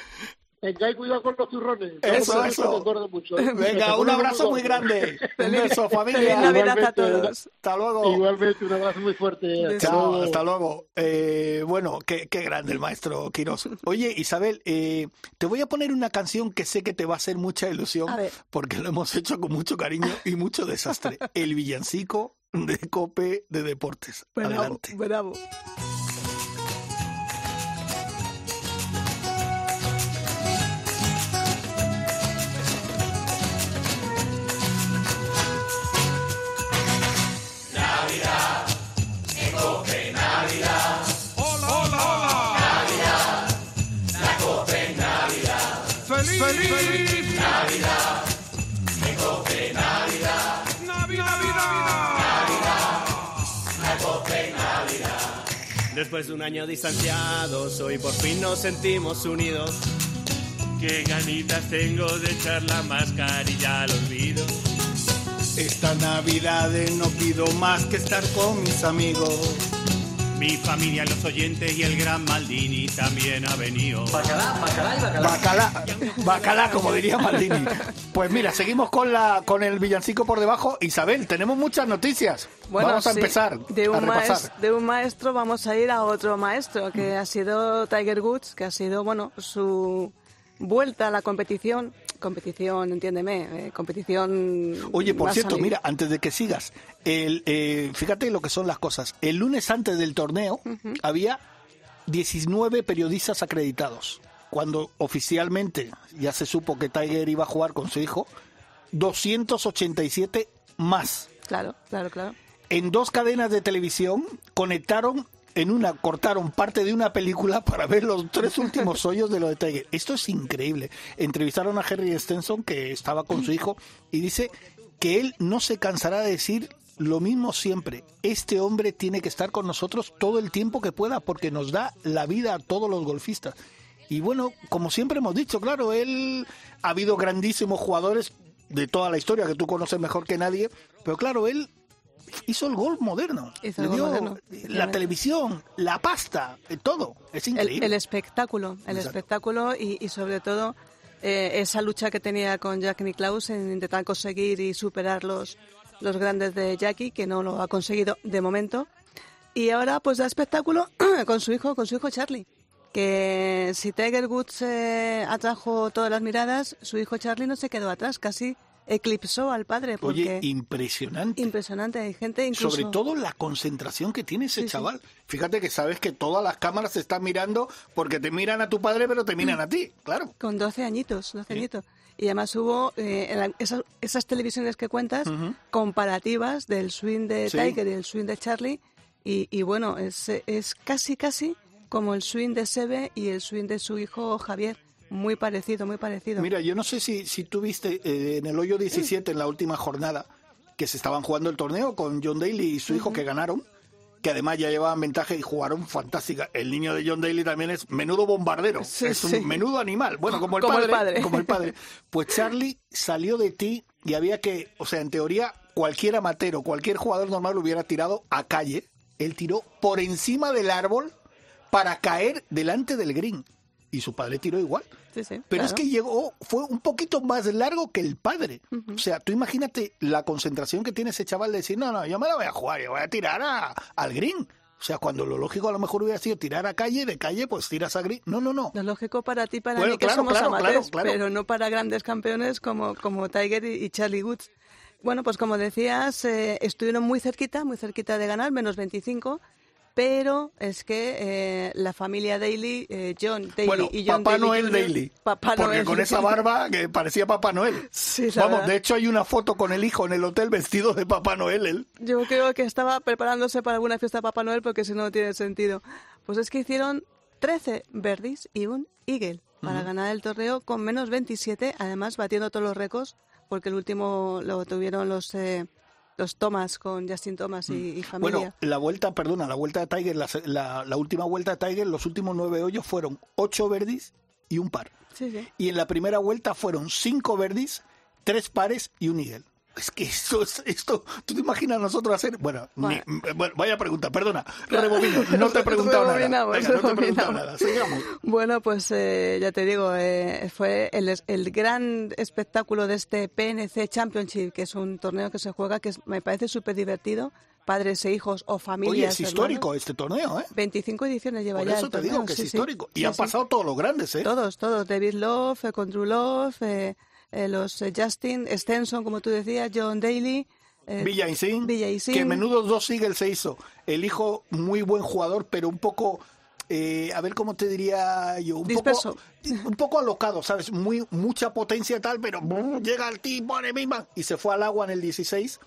tengáis cuidado con los turrones. Eso, eso. te mucho. Venga, un abrazo muy grande. Un Feliz- familia. Navidad a Igualmente. todos. Hasta luego. Igualmente, un abrazo muy fuerte. Hasta Chao, luego. hasta luego. Eh, bueno, qué, qué grande el maestro Quirós. Oye, Isabel, eh, te voy a poner una canción que sé que te va a hacer mucha ilusión, A ver. porque lo hemos hecho con mucho cariño y mucho desastre. El villancico de Cope de Deportes. Bravo, Adelante. bravo. Después de un año distanciados, hoy por fin nos sentimos unidos. Qué ganitas tengo de echar la mascarilla al olvido. Esta Navidad no pido más que estar con mis amigos. Mi familia, los oyentes y el gran Maldini también ha venido. Bacalá, bacalá, como diría Maldini. Pues mira, seguimos con la con el villancico por debajo. Isabel, tenemos muchas noticias. Bueno, Vamos a sí, empezar un, de un maestro vamos a ir a otro maestro, que ha sido Tiger Woods, que ha sido, bueno, su vuelta a la competición. Competición, entiéndeme, eh, competición... Oye, por cierto, mira, antes de que sigas, el, eh, fíjate lo que son las cosas. El lunes antes del torneo había 19 periodistas acreditados. Cuando oficialmente ya se supo que Tiger iba a jugar con su hijo, 287 más. Claro, claro, claro. En dos cadenas de televisión conectaron en una cortaron parte de una película para ver los tres últimos hoyos de lo de Tiger. Esto es increíble. Entrevistaron a Harry Stenson que estaba con su hijo y dice que él no se cansará de decir lo mismo siempre. Este hombre tiene que estar con nosotros todo el tiempo que pueda porque nos da la vida a todos los golfistas. Y bueno, como siempre hemos dicho, claro, él ha habido grandísimos jugadores de toda la historia que tú conoces mejor que nadie, pero claro, él hizo el golf moderno. Hizo Le el golf dio moderno, la televisión, la pasta, eh, todo. Es El, increíble. el espectáculo, el Exacto. espectáculo y, y sobre todo eh, esa lucha que tenía con Jack Nicklaus en intentar conseguir y superar los, los grandes de Jackie, que no lo ha conseguido de momento. Y ahora pues da espectáculo con su hijo, con su hijo Charlie. Que si Tiger Woods eh, atrajo todas las miradas, su hijo Charlie no se quedó atrás, casi eclipsó al padre. Porque Oye, impresionante. impresionante, hay gente incluso... Sobre todo la concentración que tiene ese Sí, sí. chaval. Fíjate que sabes que todas las cámaras te están mirando porque te miran a tu padre, pero te miran a ti, claro. Con 12 añitos, 12 añitos. Y además hubo eh, en la- esas, esas televisiones que cuentas comparativas del swing de. Tiger y el swing de Charlie. Y, y bueno, es, es casi, casi como el swing de Sebe y el swing de su hijo Javier. Muy parecido, muy parecido. Mira, yo no sé si, si tú viste eh, en el hoyo 17, en la última jornada, que se estaban jugando el torneo con John Daly y su hijo que ganaron, que además ya llevaban ventaja y jugaron fantástica. El niño de John Daly también es menudo bombardero, Sí, es un sí. menudo animal. Bueno, como el, Como el padre, padre. Como el padre. Pues Charlie salió de ti y había que, o sea, en teoría, cualquier amateur o cualquier jugador normal lo hubiera tirado a calle. Él tiró por encima del árbol para caer delante del green. Y su padre tiró igual. Sí, sí, Pero es que llegó, fue un poquito más largo que el padre. O sea, tú imagínate la concentración que tiene ese chaval de decir, no, no, yo me la voy a jugar, yo voy a tirar a- al green. O sea, cuando lo lógico a lo mejor hubiera sido tirar a calle, de calle, pues tiras a green. No, no, no. Lo lógico para ti, para Bueno, mí, que claro, somos claro, amateurs, claro, pero no para grandes campeones como, como Tiger y, y Charlie Woods. Bueno, pues como decías, eh, estuvieron muy cerquita, muy cerquita de ganar, menos 25, pero es que eh, la familia Daly, eh, John Daly Bueno, y John Papá Daly Noel Daly. Papá porque Noel. con esa barba que parecía Papá Noel. Sí, Vamos, verdad. de hecho hay una foto con el hijo en el hotel vestido de Papá Noel. Él. Yo creo que estaba preparándose para alguna fiesta de Papá Noel porque si no no tiene sentido. Pues es que hicieron 13 birdies y un eagle para ganar el torneo con menos 27, además batiendo todos los récords porque el último lo tuvieron los eh, los Thomas con Justin Thomas y, y familia. Bueno, la vuelta, perdona, la vuelta de Tiger, la, la- la última vuelta de Tiger, los últimos nueve hoyos fueron ocho verdes y un par. sí, sí. Y en la primera vuelta fueron cinco verdes, tres pares y un eagle. Es que esto, es- esto, tú te imaginas nosotros hacer, bueno, ni- bueno, vaya pregunta, perdona, rebobino, no te he preguntado nada. Venga, no te he preguntado rebobinamos. nada, sigamos. Bueno, pues eh, ya te digo, eh, fue el, el gran espectáculo de este PNC Championship, que es un torneo que se juega que es- me parece súper divertido, padres e hijos o familias. Oye, es hermanos. histórico este torneo, ¿eh? 25 ediciones lleva Por ya eso el te torneo, digo que es sí. histórico. Y Sí, han pasado todos los grandes, ¿eh? Todos, todos. David Love, con Drew Love, eh, eh, los eh, Justin, Stenson, como tú decías, John Daly. eh, Villa Isín, Villa Isín. que menudo dos Eagles se hizo. El hijo, muy buen jugador, pero un poco, eh, a ver cómo te diría yo, un Disperso. poco, un poco alocado, ¿sabes? Muy, mucha potencia tal, pero brr, llega el tipo de misma y se fue al agua en el 16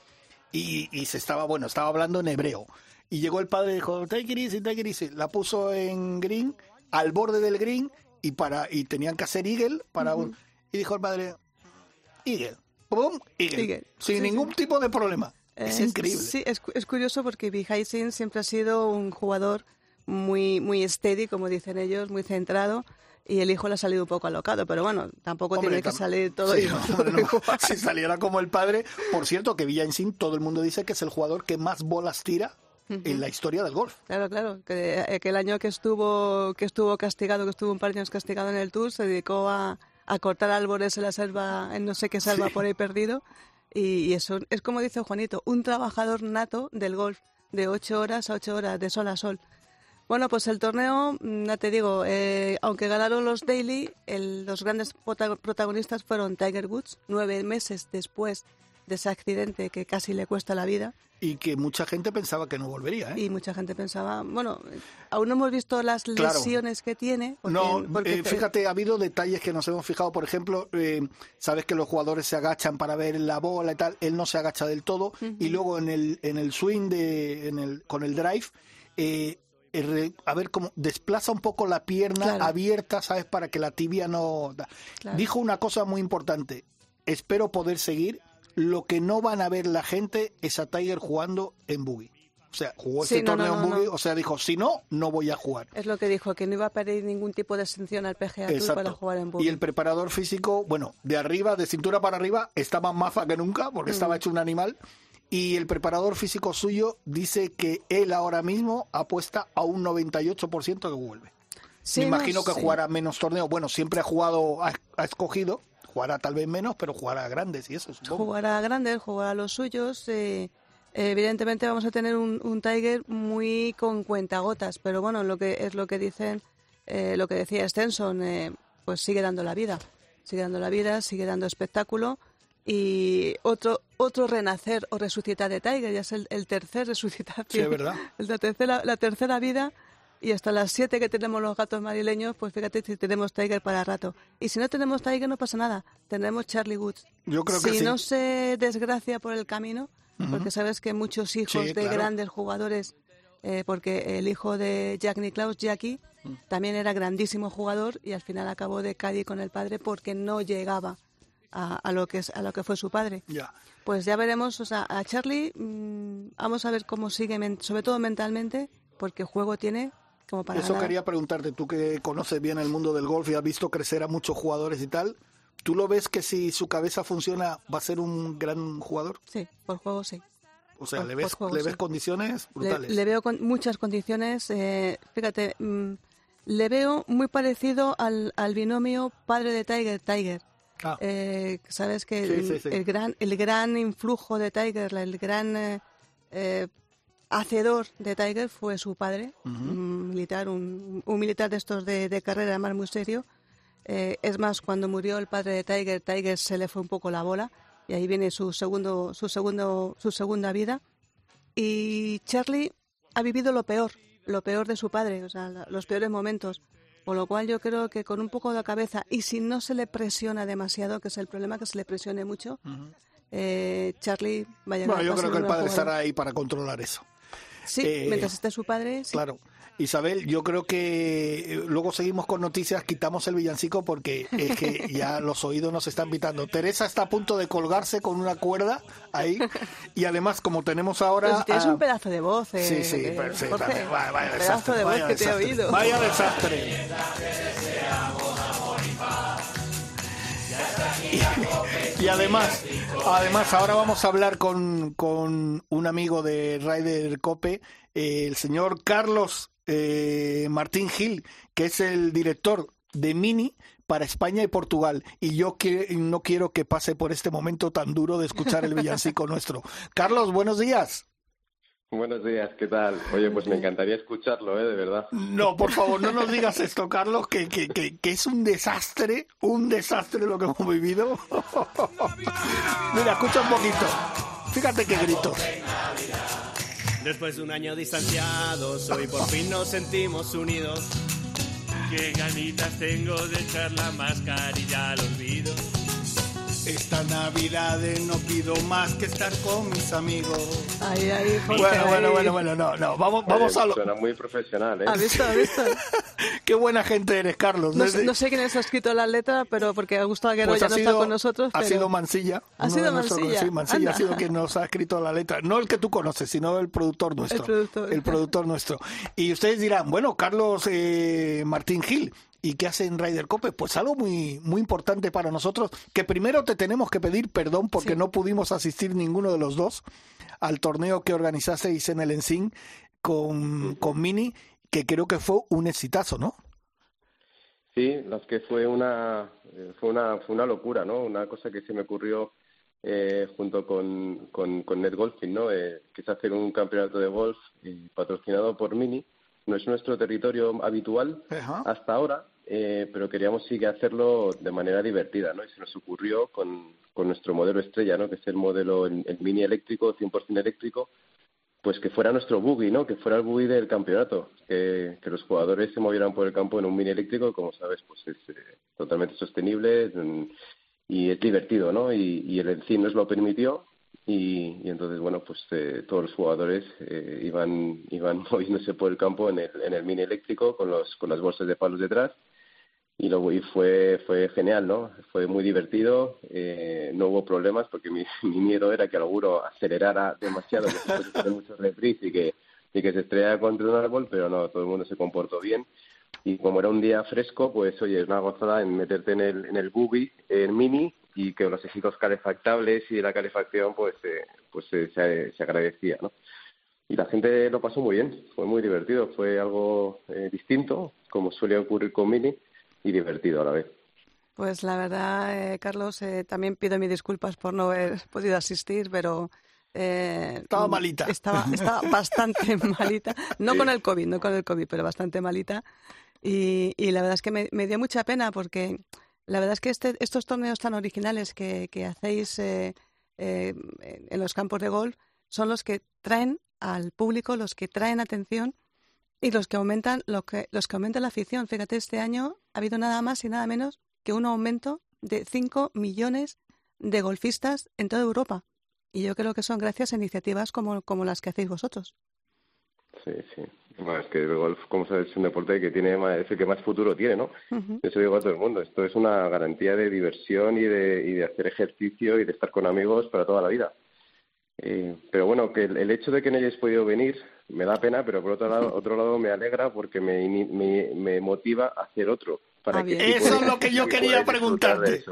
y, y se estaba, bueno, estaba hablando en hebreo. Y llegó el padre y dijo, take it easy, take it easy. La puso en green, al borde del green, y para y tenían que hacer eagle para un- y dijo el padre, eagle, pum, eagle, Eagle. sin Sí, ningún tipo de problema. Es Eh, increíble. Sí, es, es curioso porque Vijaysin siempre ha sido un jugador muy, muy steady, como dicen ellos, muy centrado. Y el hijo le ha salido un poco alocado, pero bueno, tampoco Hombre, tiene que salir todo, Sí, no, todo no. Si saliera como el padre. Por cierto, que Villa Ensín, todo el mundo dice que es el jugador que más bolas tira en la historia del golf. Claro, claro, que aquel año que estuvo, que estuvo castigado, que estuvo un par de años castigado en el Tour, se dedicó a, a cortar árboles en la selva, en no sé qué selva por ahí perdido. Y, y eso es como dice Juanito, un trabajador nato del golf, de ocho horas a ocho horas, de sol a sol. Bueno, pues el torneo, mm, ya te digo, eh, aunque ganaron los Daily, el- los grandes prota- protagonistas fueron Tiger Woods, nueve meses después de ese accidente que casi le cuesta la vida. Y que mucha gente pensaba que no volvería. ¿eh? Y mucha gente pensaba, bueno, aún no hemos visto las Claro. lesiones que tiene. porque- No, porque eh, te- fíjate, ha habido detalles que nos hemos fijado. Por ejemplo, eh, sabes que los jugadores se agachan para ver la bola y tal. Él no se agacha del todo. Y luego en el, en el swing de, en el, con el drive, eh, re- a ver cómo desplaza un poco la pierna Claro. abierta, ¿sabes? Para que la tibia no. Claro. Dijo una cosa muy importante. Espero poder seguir lo que no van a ver la gente es a Tiger jugando en buggy. O sea, jugó Sí, este no, no, torneo en no, no. o sea, dijo, si no, no voy a jugar. Es lo que dijo, que no iba a pedir ningún tipo de exención al PGA Tour para jugar en Y buggy. el preparador físico, bueno, de arriba, de cintura para arriba, estaba más maza que nunca porque Mm. estaba hecho un animal. Y el preparador físico suyo dice que él ahora mismo apuesta a un 98% que vuelve. Sí, Me no, imagino que sí. jugará menos torneos. Bueno, siempre ha jugado, ha, ha escogido, jugará tal vez menos, pero jugará a grandes y eso, supongo. Jugará a grandes, jugará a los suyos. eh, evidentemente vamos a tener un, un Tiger muy con cuentagotas, pero bueno, lo que es lo que dicen, eh, lo que decía Stenson, eh, pues sigue dando la vida, sigue dando la vida, sigue dando espectáculo y otro otro renacer o resucitar de Tiger, ya es el, el tercer resucitación, Sí, es verdad. la tercera la tercera vida y hasta las siete que tenemos los gatos madrileños, pues fíjate si tenemos Tiger para rato. Y si no tenemos Tiger no pasa nada, tendremos Charlie Woods. Yo creo si que sí. no se desgracia por el camino, porque sabes que muchos hijos Sí, de claro. grandes jugadores, eh, porque el hijo de Jack Nicklaus, Jackie, también era grandísimo jugador y al final acabó de Cádiz con el padre porque no llegaba a, a lo que es a lo que fue su padre. Ya. Pues ya veremos, o sea, a Charlie mm, vamos a ver cómo sigue, sobre todo mentalmente, porque juego tiene como para Eso ganar. quería preguntarte, tú que conoces bien el mundo del golf y has visto crecer a muchos jugadores y tal, ¿tú lo ves que si su cabeza funciona va a ser un gran jugador? Sí, por juego sí. O sea, Por- ¿le ves, juego, le ves sí. condiciones Le, brutales? le veo con muchas condiciones. eh, fíjate, mm, le veo muy parecido al, al binomio padre de Tiger, Tiger. Ah. Eh, Sabes que Sí, el, sí, sí. el gran el gran influjo de Tiger, el gran eh, hacedor de Tiger fue su padre, un militar, un, un militar de estos de, de carrera, además muy serio. Eh, es más, cuando murió el padre de Tiger, Tiger se le fue un poco la bola y ahí viene su segundo, su segundo, su segunda vida. Y Charlie ha vivido lo peor, lo peor de su padre, o sea, los peores momentos. Con lo cual yo creo que con un poco de cabeza y si no se le presiona demasiado, que es el problema, que se le presione mucho, eh, Charlie va a llegar Bueno, yo creo que el padre estará ahí para controlar eso. Sí, Eh, mientras esté su padre, sí. Claro. Isabel, yo creo que eh, luego seguimos con noticias, quitamos el villancico porque es que ya los oídos nos están pitando. Teresa está a punto de colgarse con una cuerda ahí y además como tenemos ahora... Pero si tienes a- un pedazo de voz, eh, Sí, sí, Jorge, vaya, pedazo desastre, de voz vaya que te he desastre, oído. Vaya desastre. Y, y además, además ahora vamos a hablar con, con un amigo de Ryder Cope, eh, el señor Carlos eh, Martín Gil, que es el director de Mini para España y Portugal. Y yo que, no quiero que pase por este momento tan duro de escuchar el villancico nuestro. Carlos, buenos días. Buenos días, ¿qué tal? Oye, pues me encantaría escucharlo, ¿eh? De verdad. No, por favor, no nos digas esto, Carlos, que, que, que, que es un desastre, un desastre lo que hemos vivido. Mira, escucha un poquito. Fíjate qué gritos. Después de un año distanciados, hoy por fin nos sentimos unidos. Qué ganitas tengo de echar la mascarilla al olvido. Esta Navidad no pido más que estar con mis amigos. Ahí, ahí, Jorge, Bueno, bueno, ahí. bueno, bueno, no, no, vamos, vamos a lo... Suena muy profesional, ¿eh? ¿Has visto? ¿Has visto? Qué buena gente eres, Carlos. No, Desde- no sé quién ha escrito la letra, pero porque Augusto Aguero Pues ya ha no sido, está con nosotros. ha sido Mansilla. ¿Ha sido nuestros- Mansilla? Sí, Mansilla Anda. ha sido quien nos ha escrito la letra. No el que tú conoces, sino el productor nuestro. El productor. El productor nuestro. Y ustedes dirán, bueno, Carlos eh, Martín Gil, ¿y qué hace en Ryder Cope? Pues algo muy, muy importante para nosotros, que primero te tenemos que pedir perdón porque Sí. no pudimos asistir ninguno de los dos al torneo que organizasteis en el Ensign con, con Mini, que creo que fue un exitazo, ¿no? Sí, las que fue una, eh, fue una, fue una locura, ¿no? Una cosa que se me ocurrió eh, junto con, con, con Net Golfing, ¿no? Eh, que es hacer un campeonato de golf eh, patrocinado por Mini. No es nuestro territorio habitual Ajá. hasta ahora, eh, pero queríamos sí que hacerlo de manera divertida, ¿no? Y se nos ocurrió con, con nuestro modelo estrella, ¿no? Que es el modelo, el, el Mini eléctrico, 100% eléctrico, pues que fuera nuestro buggy, ¿no? Que fuera el buggy del campeonato, que, que los jugadores se movieran por el campo en un mini eléctrico, como sabes, pues es eh, totalmente sostenible y es divertido, ¿no? Y, y el Encin nos lo permitió y, entonces, bueno, pues eh, todos los jugadores eh, iban iban moviéndose por el campo en el, en el mini eléctrico con los con las bolsas de palos detrás y, lo, y fue, fue genial, ¿no? Fue muy divertido, eh, no hubo problemas porque mi, mi, miedo era que alguno acelerara demasiado, que mucho reprise y que, y que se estrellara contra un árbol, pero no, todo el mundo se comportó bien. Y como era un día fresco, pues oye, es una gozada en meterte en el, en el buggy, en mini, y que los equipos calefactables y la calefacción, pues, eh, pues eh, se, se agradecía, ¿no? y la gente lo pasó muy bien, fue muy divertido, fue algo eh, distinto, como suele ocurrir con Mini, y divertido a la vez. Pues la verdad, eh, Carlos, eh, también pido mis disculpas por no haber podido asistir, pero... Eh, estaba malita. Estaba, estaba bastante malita, no con el COVID, no con el COVID, pero bastante malita. Y, y la verdad es que me, me, dio mucha pena porque la verdad es que este, estos torneos tan originales que, que hacéis en los campos de golf son los que traen al público, los que traen atención y los que aumentan lo que, los que aumentan la afición. Fíjate, este año ha habido nada más y nada menos que un aumento de 5 millones de golfistas en toda Europa. Y yo creo que son gracias a iniciativas como, como las que hacéis vosotros. Sí, sí. Bueno, es que el golf, como sabes, es un deporte que tiene más, es el que más futuro tiene, ¿no? Eso digo a todo el mundo. Esto es una garantía de diversión y de, y de hacer ejercicio y de estar con amigos para toda la vida. Eh, pero bueno, que el, el, hecho de que no hayáis podido venir me da pena, pero por otro lado, otro lado me alegra porque me, me, me motiva a hacer otro. Para ah, que eso es lo que yo quería preguntarte.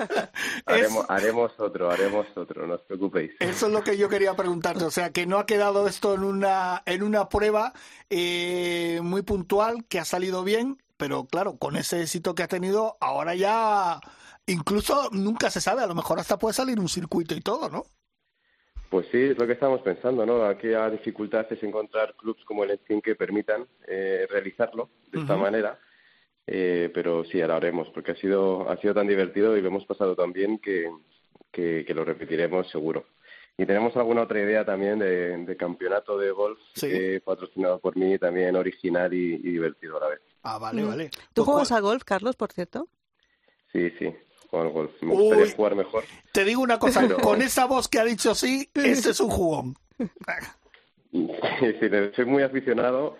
haremos, haremos otro, haremos otro, no os preocupéis. Eso es lo que yo quería preguntarte, o sea, que no ha quedado esto en una, en una prueba eh, muy puntual, que ha salido bien, pero claro, con ese éxito que ha tenido, ahora ya incluso nunca se sabe, a lo mejor hasta puede salir un circuito y todo, ¿no? Pues sí, es lo que estamos pensando, ¿no? Aquí la dificultad es encontrar clubs como el Entin que permitan eh, realizarlo de esta manera, eh, pero sí, ahora haremos, porque ha sido, ha sido tan divertido y lo hemos pasado tan bien que, que, que lo repetiremos seguro. Y tenemos alguna otra idea también de, de campeonato de golf sí. eh, patrocinado por mí, también original y, y, divertido a la vez. Ah, vale, vale. ¿Tú pues, juegas a golf, Carlos, por cierto? Sí, sí, golf. Me gustaría Uy, jugar mejor. Te digo una cosa, pero... con esa voz que ha dicho sí, este es un jugón. Sí, sí, soy muy aficionado,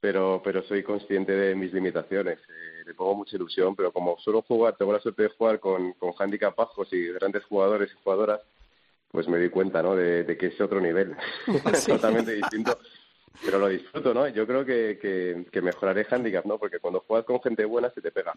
pero, pero soy consciente de mis limitaciones. Eh, le pongo mucha ilusión, pero como suelo jugar, tengo la suerte de jugar con, con handicap bajos y grandes jugadores y jugadoras, pues me di cuenta, ¿no? De, de que es otro nivel, sí. totalmente distinto. Pero lo disfruto, ¿no? Yo creo que, que, que mejoraré handicap, ¿no? Porque cuando juegas con gente buena se te pega.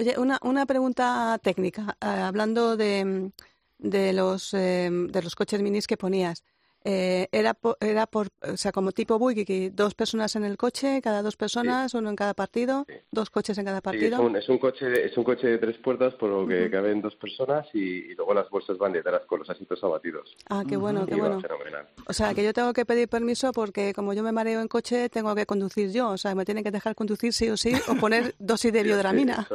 Oye, una, una pregunta técnica, eh, hablando de, de, los, eh, de los coches minis que ponías. Eh, era, por, era por, o sea, como tipo buggy, dos personas en el coche, cada dos personas, sí. uno en cada partido, sí. dos coches en cada partido. Sí, es, un, es, un, coche es un coche de tres puertas, por lo que uh -huh. caben dos personas y, y, luego las bolsas van detrás con los asientos abatidos. Ah, qué bueno, uh -huh. qué bueno. O sea, que yo tengo que pedir permiso porque como yo me mareo en coche, tengo que conducir yo. O sea, me tienen que dejar conducir sí o sí o poner dosis de biodramina.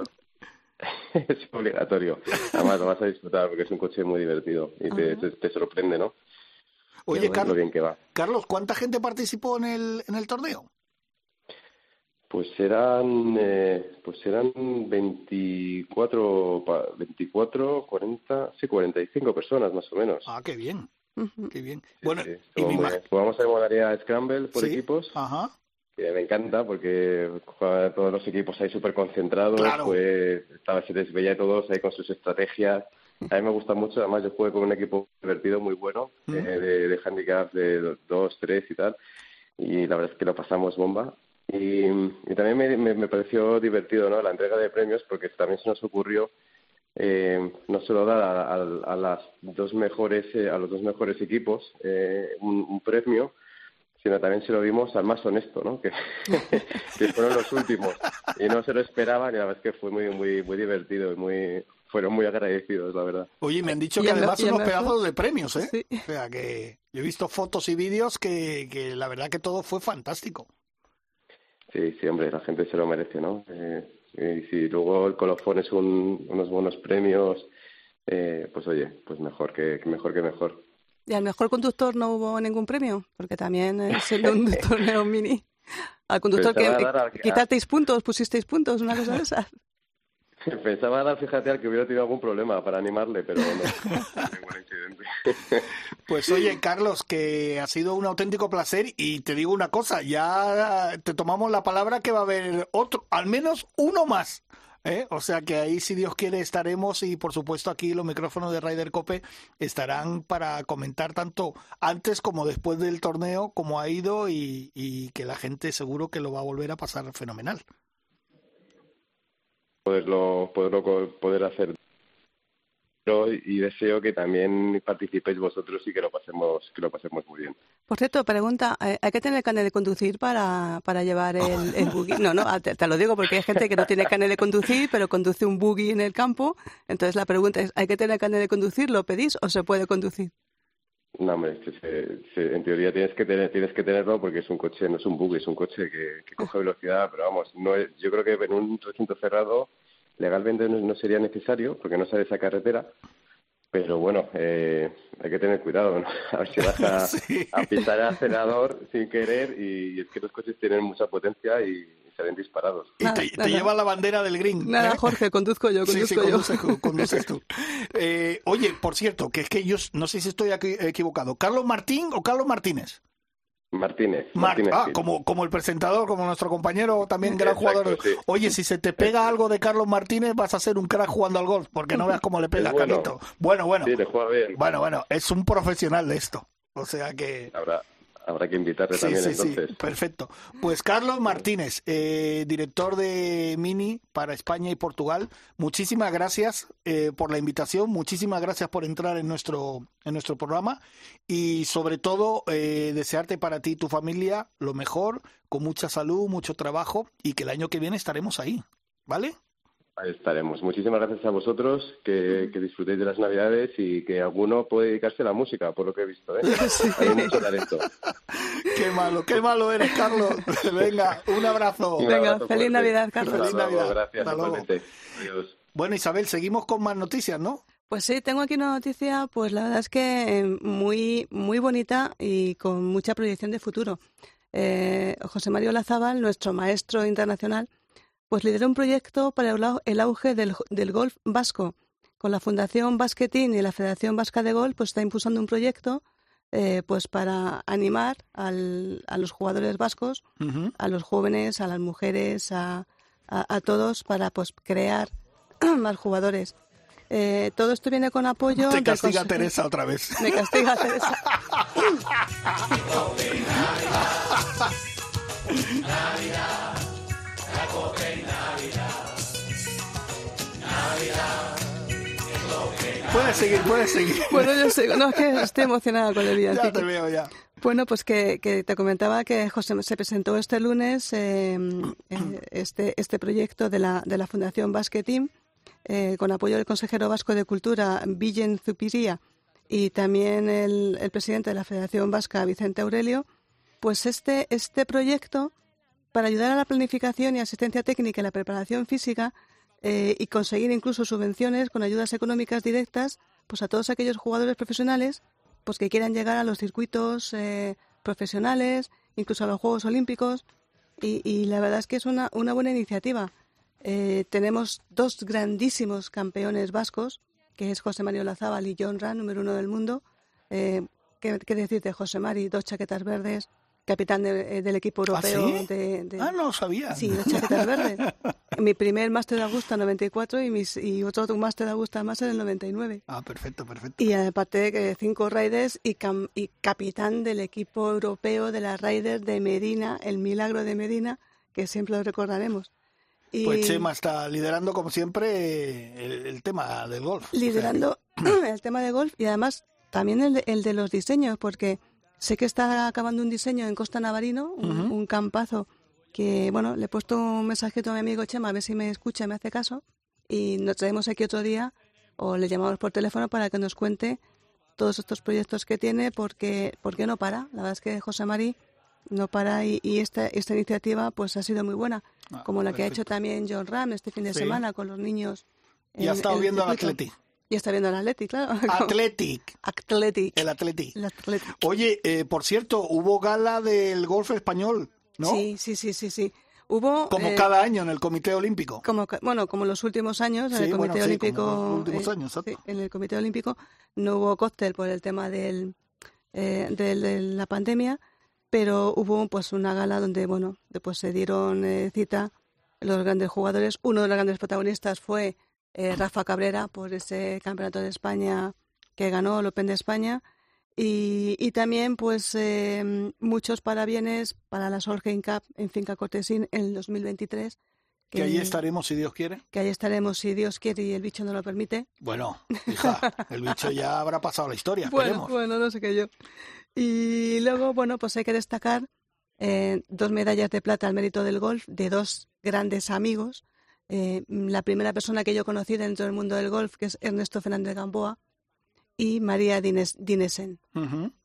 es obligatorio. Además lo vas a disfrutar porque es un coche muy divertido y te, te, te sorprende, ¿no? Oye, Carlos, bien que va. Carlos, ¿cuánta gente participó en el, en el torneo? Pues eran, eh, pues eran 24, 24, 40, sí, 45 personas más o menos. Ah, qué bien. Qué bien. Bueno, sí, y mi jugamos en modalidad Scramble por ¿Sí? equipos. Ajá me encanta porque todos los equipos ahí súper concentrados, claro. pues estaba, se les veía a todos ahí con sus estrategias. A mí me gusta mucho, además yo jugué con un equipo divertido, muy bueno, mm. eh, de, de handicap de dos, tres y tal, y la verdad es que lo pasamos bomba. Y, y también me, me, me, pareció divertido ¿no? la entrega de premios porque también se nos ocurrió eh, no solo dar a, a, a, las dos mejores, eh, a los dos mejores equipos eh, un, un premio, sino también se lo dimos al más honesto, ¿no? Que, que fueron los últimos y no se lo esperaban y la verdad es que fue muy muy muy divertido y muy fueron muy agradecidos, la verdad. Oye, me han dicho que además unos pedazos de premios, ¿eh? Sí. O sea, que yo he visto fotos y vídeos que, que la verdad que todo fue fantástico. Sí, sí, hombre, la gente se lo merece, ¿no? Eh, y si luego el colofón es un, unos buenos premios, eh, pues oye, pues mejor que mejor que mejor. ¿Y al mejor conductor no hubo ningún premio? Porque también es el un torneo mini. Al conductor Pensaba que al... quitasteis puntos, pusisteis puntos, una cosa de esas. Pensaba dar, fíjate, al que hubiera tenido algún problema para animarle, pero no. ningún incidente. Pues oye, Carlos, que ha sido un auténtico placer y te digo una cosa, ya te tomamos la palabra que va a haber otro, al menos uno más ¿eh? O sea que ahí, si Dios quiere, estaremos y por supuesto aquí los micrófonos de Ryder Cope estarán para comentar tanto antes como después del torneo, cómo ha ido y, que la gente seguro que lo va a volver a pasar fenomenal. Poderlo, poderlo poder hacer y deseo que también participéis vosotros y que lo pasemos que lo pasemos muy bien. Por cierto, pregunta, eh, ¿hay que tener carnet de conducir para, para llevar el, el buggy? No, no, te, te, lo digo porque hay gente que no tiene carnet de conducir, pero conduce un buggy en el campo. Entonces la pregunta es, ¿hay que tener carnet de conducir? ¿Lo pedís o se puede conducir? No, hombre, se, se, en teoría tienes que tener, tienes que tenerlo porque es un coche, no es un buggy, es un coche que, que coge velocidad, pero vamos, no es, yo creo que en un recinto cerrado legalmente no, no sería necesario porque no sale esa carretera, pero bueno, eh, hay que tener cuidado, ¿no? A ver si vas a, sí. a pisar el acelerador sin querer y, y, es que los coches tienen mucha potencia y, salen disparados. Y te, te lleva la bandera del green. Nada, ¿eh? Jorge, conduzco yo, conduzco sí, sí, yo. Conduces, conduces tú. Eh, oye, por cierto, que es que yo no sé si estoy aquí equivocado. ¿Carlos Martín o Carlos Martínez? Martínez. Mar Martínez ah, como, como el presentador, como nuestro compañero, también gran Exacto, jugador. sí. Oye, si se te pega algo de Carlos Martínez, vas a ser un crack jugando al golf, porque no veas cómo le pega bueno. Carlito. Bueno, bueno. Sí, le juega bien. Bueno, bueno, es un profesional de esto. O sea que. Habrá, habrá que invitarle Sí, también sí, entonces. sí, perfecto. Pues Carlos Martínez, eh, director de Mini para España y Portugal, muchísimas gracias eh, por la invitación, muchísimas gracias por entrar en nuestro, en nuestro programa y sobre todo eh, desearte para ti y tu familia lo mejor, con mucha salud, mucho trabajo y que el año que viene estaremos ahí, ¿vale? Ahí estaremos. Muchísimas gracias a vosotros, que, que, disfrutéis de las Navidades y que alguno puede dedicarse a la música, por lo que he visto. ¿eh? Sí. Hay mucho talento. Qué malo, qué malo eres, Carlos. Venga, un abrazo. Un Venga, abrazo feliz fuerte. Navidad, Carlos. Feliz Navidad. Gracias, Hasta luego. igualmente. Adiós. Bueno, Isabel, seguimos con más noticias, ¿no? Pues sí, tengo aquí una noticia, pues la verdad es que eh, muy, muy bonita y con mucha proyección de futuro. Eh, José Mario Lazábal, nuestro maestro internacional, pues lideró un proyecto para el au- el auge del, del golf vasco. Con la Fundación Basquetín y la Federación Vasca de Golf, pues está impulsando un proyecto eh, pues para animar al- a los jugadores vascos, a los jóvenes, a las mujeres, a, a- a todos para pues crear más jugadores. Eh, todo esto viene con apoyo. Te castiga Teresa otra vez. Me castiga Teresa. Puedes seguir, puedes seguir. Bueno, yo sé, no, es que estoy emocionada con el ya villancico. te veo ya. Bueno, pues que, que te comentaba que José se presentó este lunes eh, eh, este, este proyecto de la, de la Fundación Basket Team eh, con apoyo del consejero vasco de Cultura, Villen Zupiría, y también el, el presidente de la Federación Vasca, Vicente Aurelio. Pues este, este proyecto, para ayudar a la planificación y asistencia técnica y la preparación física, eh, y conseguir incluso subvenciones con ayudas económicas directas pues a todos aquellos jugadores profesionales pues que quieran llegar a los circuitos eh, profesionales, incluso a los Juegos Olímpicos. Y, la verdad es que es una, una buena iniciativa. Eh, tenemos dos grandísimos campeones vascos, que es José Mario Lazábal y John Ran, número uno del mundo. Eh, ¿qué, ¿Qué decirte, José Mari? Dos chaquetas verdes, capitán de- eh, del equipo europeo ¿Ah, sí? de, de- Ah, no sabía. Sí, dos chaquetas verdes. Mi primer máster de Augusta en 94 y, mis, y otro máster de Augusta más en el 99. Ah, perfecto, perfecto. Y aparte que cinco Raiders y, cam- y capitán del equipo europeo de las Raiders de Medina, el milagro de Medina, que siempre lo recordaremos. Y Pues Chema está liderando, como siempre, el, el tema del golf. O sea, liderando el tema de golf y además también el de, el de los diseños, porque sé que está acabando un diseño en Costa Navarino, un, campazo, que bueno, le he puesto un mensajito a mi amigo Chema a ver si me escucha, me hace caso, y nos traemos aquí otro día o le llamamos por teléfono para que nos cuente todos estos proyectos que tiene, porque, porque no para. La verdad es que José Mari no para y, y esta, esta iniciativa pues ha sido muy buena, Ah, como la que ha hecho también John Ram este fin de Sí. semana con los niños. Y ha estado viendo al. Atleti. Y está viendo al Atleti, claro. Athletic. Athletic. El. El Athletic. Oye, eh, por cierto, hubo gala del golf español, ¿no? Sí, sí, sí, sí, sí. Hubo... Como eh, cada año en el Comité Olímpico. como bueno como los últimos años en Sí, el comité sí, olímpico los eh, años, exacto. sí, en el comité olímpico no hubo cóctel por el tema del, eh, del- de la pandemia pero hubo pues una gala donde bueno después se dieron eh, cita los grandes jugadores. Uno de los grandes protagonistas fue eh, Rafa Cabrera por ese campeonato de España que ganó el Open de España. Y, y también, pues, eh, muchos parabienes para la Solheim Cup en Finca Cortesín en el 2023. Que ahí estaremos, si Dios quiere. Que ahí estaremos, si Dios quiere y el bicho no lo permite. Bueno, hija, el bicho ya habrá pasado la historia. bueno, no sé qué yo. Y luego, bueno, pues hay que destacar eh, dos medallas de plata al mérito del golf de dos grandes amigos. Eh, la primera persona que yo conocí dentro del mundo del golf, que es Ernesto Fernández Gamboa, y María Dines, Dinesen.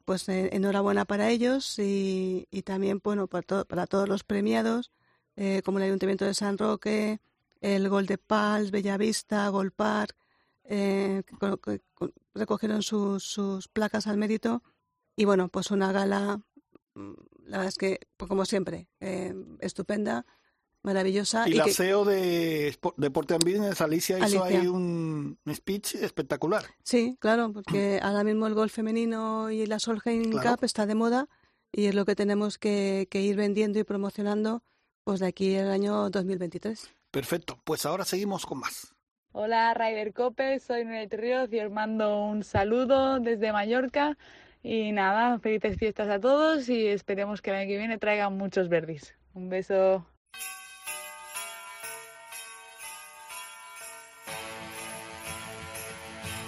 Pues eh, enhorabuena para ellos y, y también, bueno, para, to- para todos los premiados, eh, como el Ayuntamiento de San Roque, el Gol de Pals, Bellavista, Gol Park, eh, que co- que co- recogieron sus, sus placas al mérito. Y bueno, pues una gala, mm, la verdad es que, pues como siempre, estupenda, maravillosa. Y la que- CEO de Deporte Business, Alicia, hizo Alicia. ahí un speech espectacular. Sí, claro, porque ahora mismo el golf femenino y la Solheim Claro. Cup está de moda y es lo que tenemos que, que ir vendiendo y promocionando pues de aquí al año 2023. Perfecto, pues ahora seguimos con más. Hola Ryder Cope, soy Nuret Ríos y os mando un saludo desde Mallorca. Y nada, felices fiestas a todos y esperemos que el año que viene traigan muchos verdis. Un beso.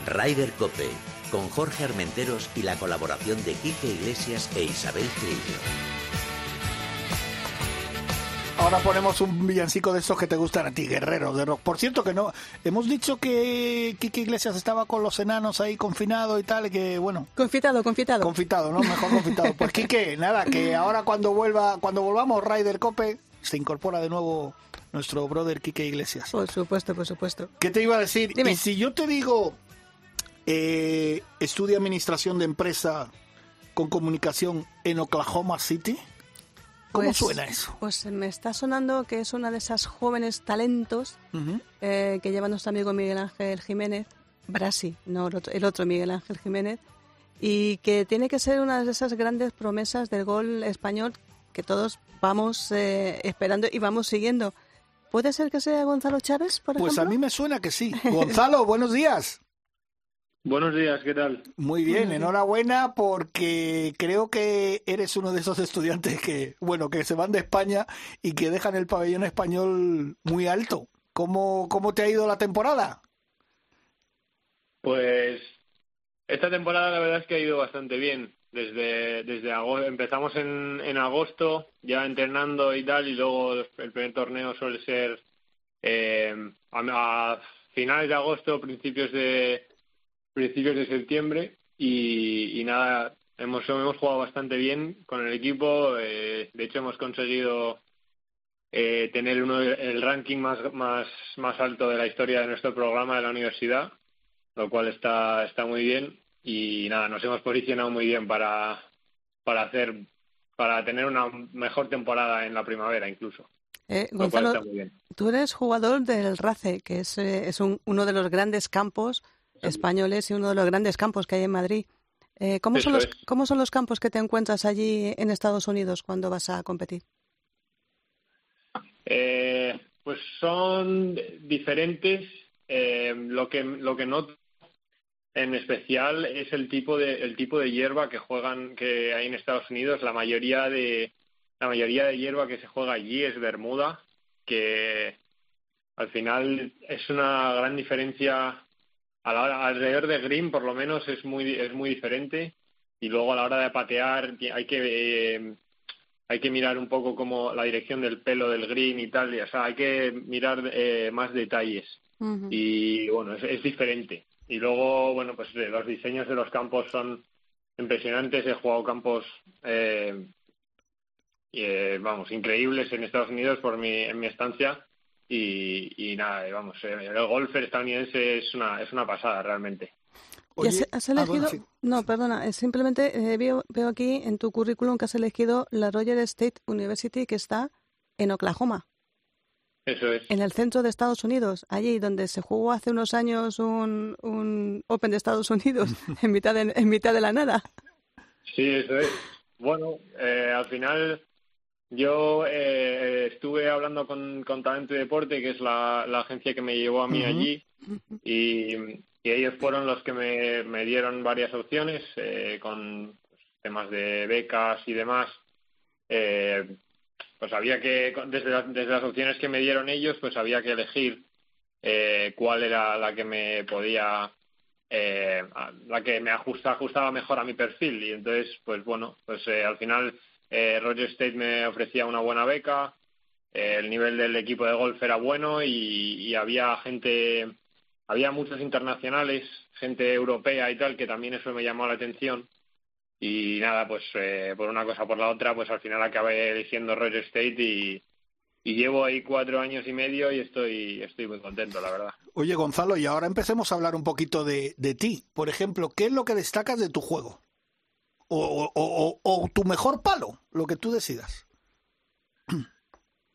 Ryder Cope, con Jorge Armenteros y la colaboración de Quique Iglesias e Isabel Trillo. Ahora ponemos un villancico de estos que te gustan a ti, guerreros de rock. Por cierto que no, hemos dicho que Kike Iglesias estaba con los enanos ahí confinado y tal, y que bueno, Confitado, confitado. confitado, ¿no? Mejor confitado. Pues Kike, nada, que ahora cuando vuelva, cuando volvamos Ryder Cope, se incorpora de nuevo nuestro brother Kike Iglesias. Por supuesto, por supuesto. ¿Qué te iba a decir? Dime. Y si yo te digo, eh, estudia administración de empresa con comunicación en Oklahoma City, ¿cómo Pues- suena eso? Pues me está sonando que es una de esas jóvenes talentos eh, que lleva nuestro amigo Miguel Ángel Jiménez, Brasi, no el otro, el otro Miguel Ángel Jiménez, y que tiene que ser una de esas grandes promesas del gol español que todos vamos eh, esperando y vamos siguiendo. ¿Puede ser que sea Gonzalo Chávez, por Pues a ejemplo? mí me suena que sí. Gonzalo, buenos días. Buenos días, ¿qué tal? Muy bien, enhorabuena porque creo que eres uno de esos estudiantes que, bueno, que se van de España y que dejan el pabellón español muy alto. ¿Cómo, cómo te ha ido la temporada? Pues esta temporada la verdad es que ha ido bastante bien. Desde, desde agosto, empezamos en, en agosto ya entrenando y tal, y luego el primer torneo suele ser eh, a, a finales de agosto, principios de principios de septiembre, y, y nada, hemos, hemos jugado bastante bien con el equipo. eh, de hecho, hemos conseguido eh, tener uno el ranking más, más, más alto de la historia de nuestro programa de la universidad lo cual está, está muy bien y nada, nos hemos posicionado muy bien para, para hacer para tener una mejor temporada en la primavera incluso. Eh, Gonzalo, tú eres jugador del RACE, que es, eh, es un- uno de los grandes campos españoles y uno de los grandes campos que hay en Madrid. Eh, ¿cómo, son los. ¿Cómo son los campos que te encuentras allí en Estados Unidos cuando vas a competir? Eh, pues son diferentes. eh, lo que lo que noto en especial es el tipo de el tipo de hierba que juegan que hay en Estados Unidos. La mayoría de la mayoría de hierba que se juega allí es Bermuda, que al final es una gran diferencia a la hora, alrededor de green por lo menos es muy es muy diferente y luego a la hora de patear hay que eh, hay que mirar un poco como la dirección del pelo del green y tal, y, o sea, hay que mirar eh, más detalles y bueno, es, es diferente. Y luego, bueno, pues eh, los diseños de los campos son impresionantes. He jugado campos, eh, eh, vamos, increíbles en Estados Unidos por mi, en mi estancia. Y, y nada, eh, vamos, eh, el golfer estadounidense es una, es una pasada realmente. ¿Y has, has ah, elegido? bueno, sí. No, perdona, es simplemente eh, veo, veo aquí en tu currículum que has elegido la Royal State University que está en Oklahoma, Eso es. en el centro de Estados Unidos, allí donde se jugó hace unos años un, un Open de Estados Unidos en mitad de, en mitad de la nada. Sí, eso es. Bueno, eh, al final yo eh, estuve hablando con, con Talento y Deporte, que es la, la agencia que me llevó a mí allí, y, y ellos fueron los que me, me dieron varias opciones eh, con pues, temas de becas y demás. Eh, pues había que, desde, la- desde las opciones que me dieron ellos, pues había que elegir eh, cuál era la que me podía, eh, la que me ajusta, ajustaba mejor a mi perfil. Y entonces, pues bueno, pues eh, al final eh, Roger State me ofrecía una buena beca, eh, el nivel del equipo de golf era bueno y, había gente, había muchos internacionales, gente europea y tal, que también eso me llamó la atención. Y nada, pues eh, por una cosa por la otra, pues al final acabé eligiendo Roger State y, y llevo ahí cuatro años y medio y estoy, estoy muy contento, la verdad. Oye, Gonzalo, y ahora empecemos a hablar un poquito de, de ti. Por ejemplo, ¿qué es lo que destacas de tu juego? O, o- o- tu mejor palo, lo que tú decidas.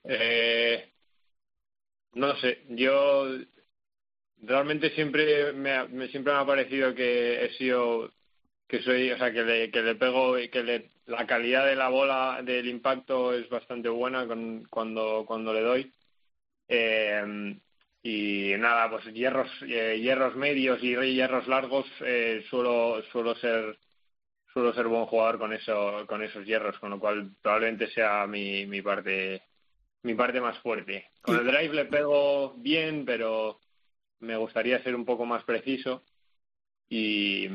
Eh, no sé, yo realmente siempre me, me- siempre me ha parecido que he sido que soy, o sea, que le, que le pego y que le, la calidad de la bola del impacto es bastante buena con, cuando cuando le doy. Eh, y nada, pues hierros eh, hierros medios y hierros largos eh, suelo suelo ser suelo ser buen jugador con eso con esos hierros, con lo cual probablemente sea mi, mi parte mi parte más fuerte. Con el drive le pego bien, pero me gustaría ser un poco más preciso. Y,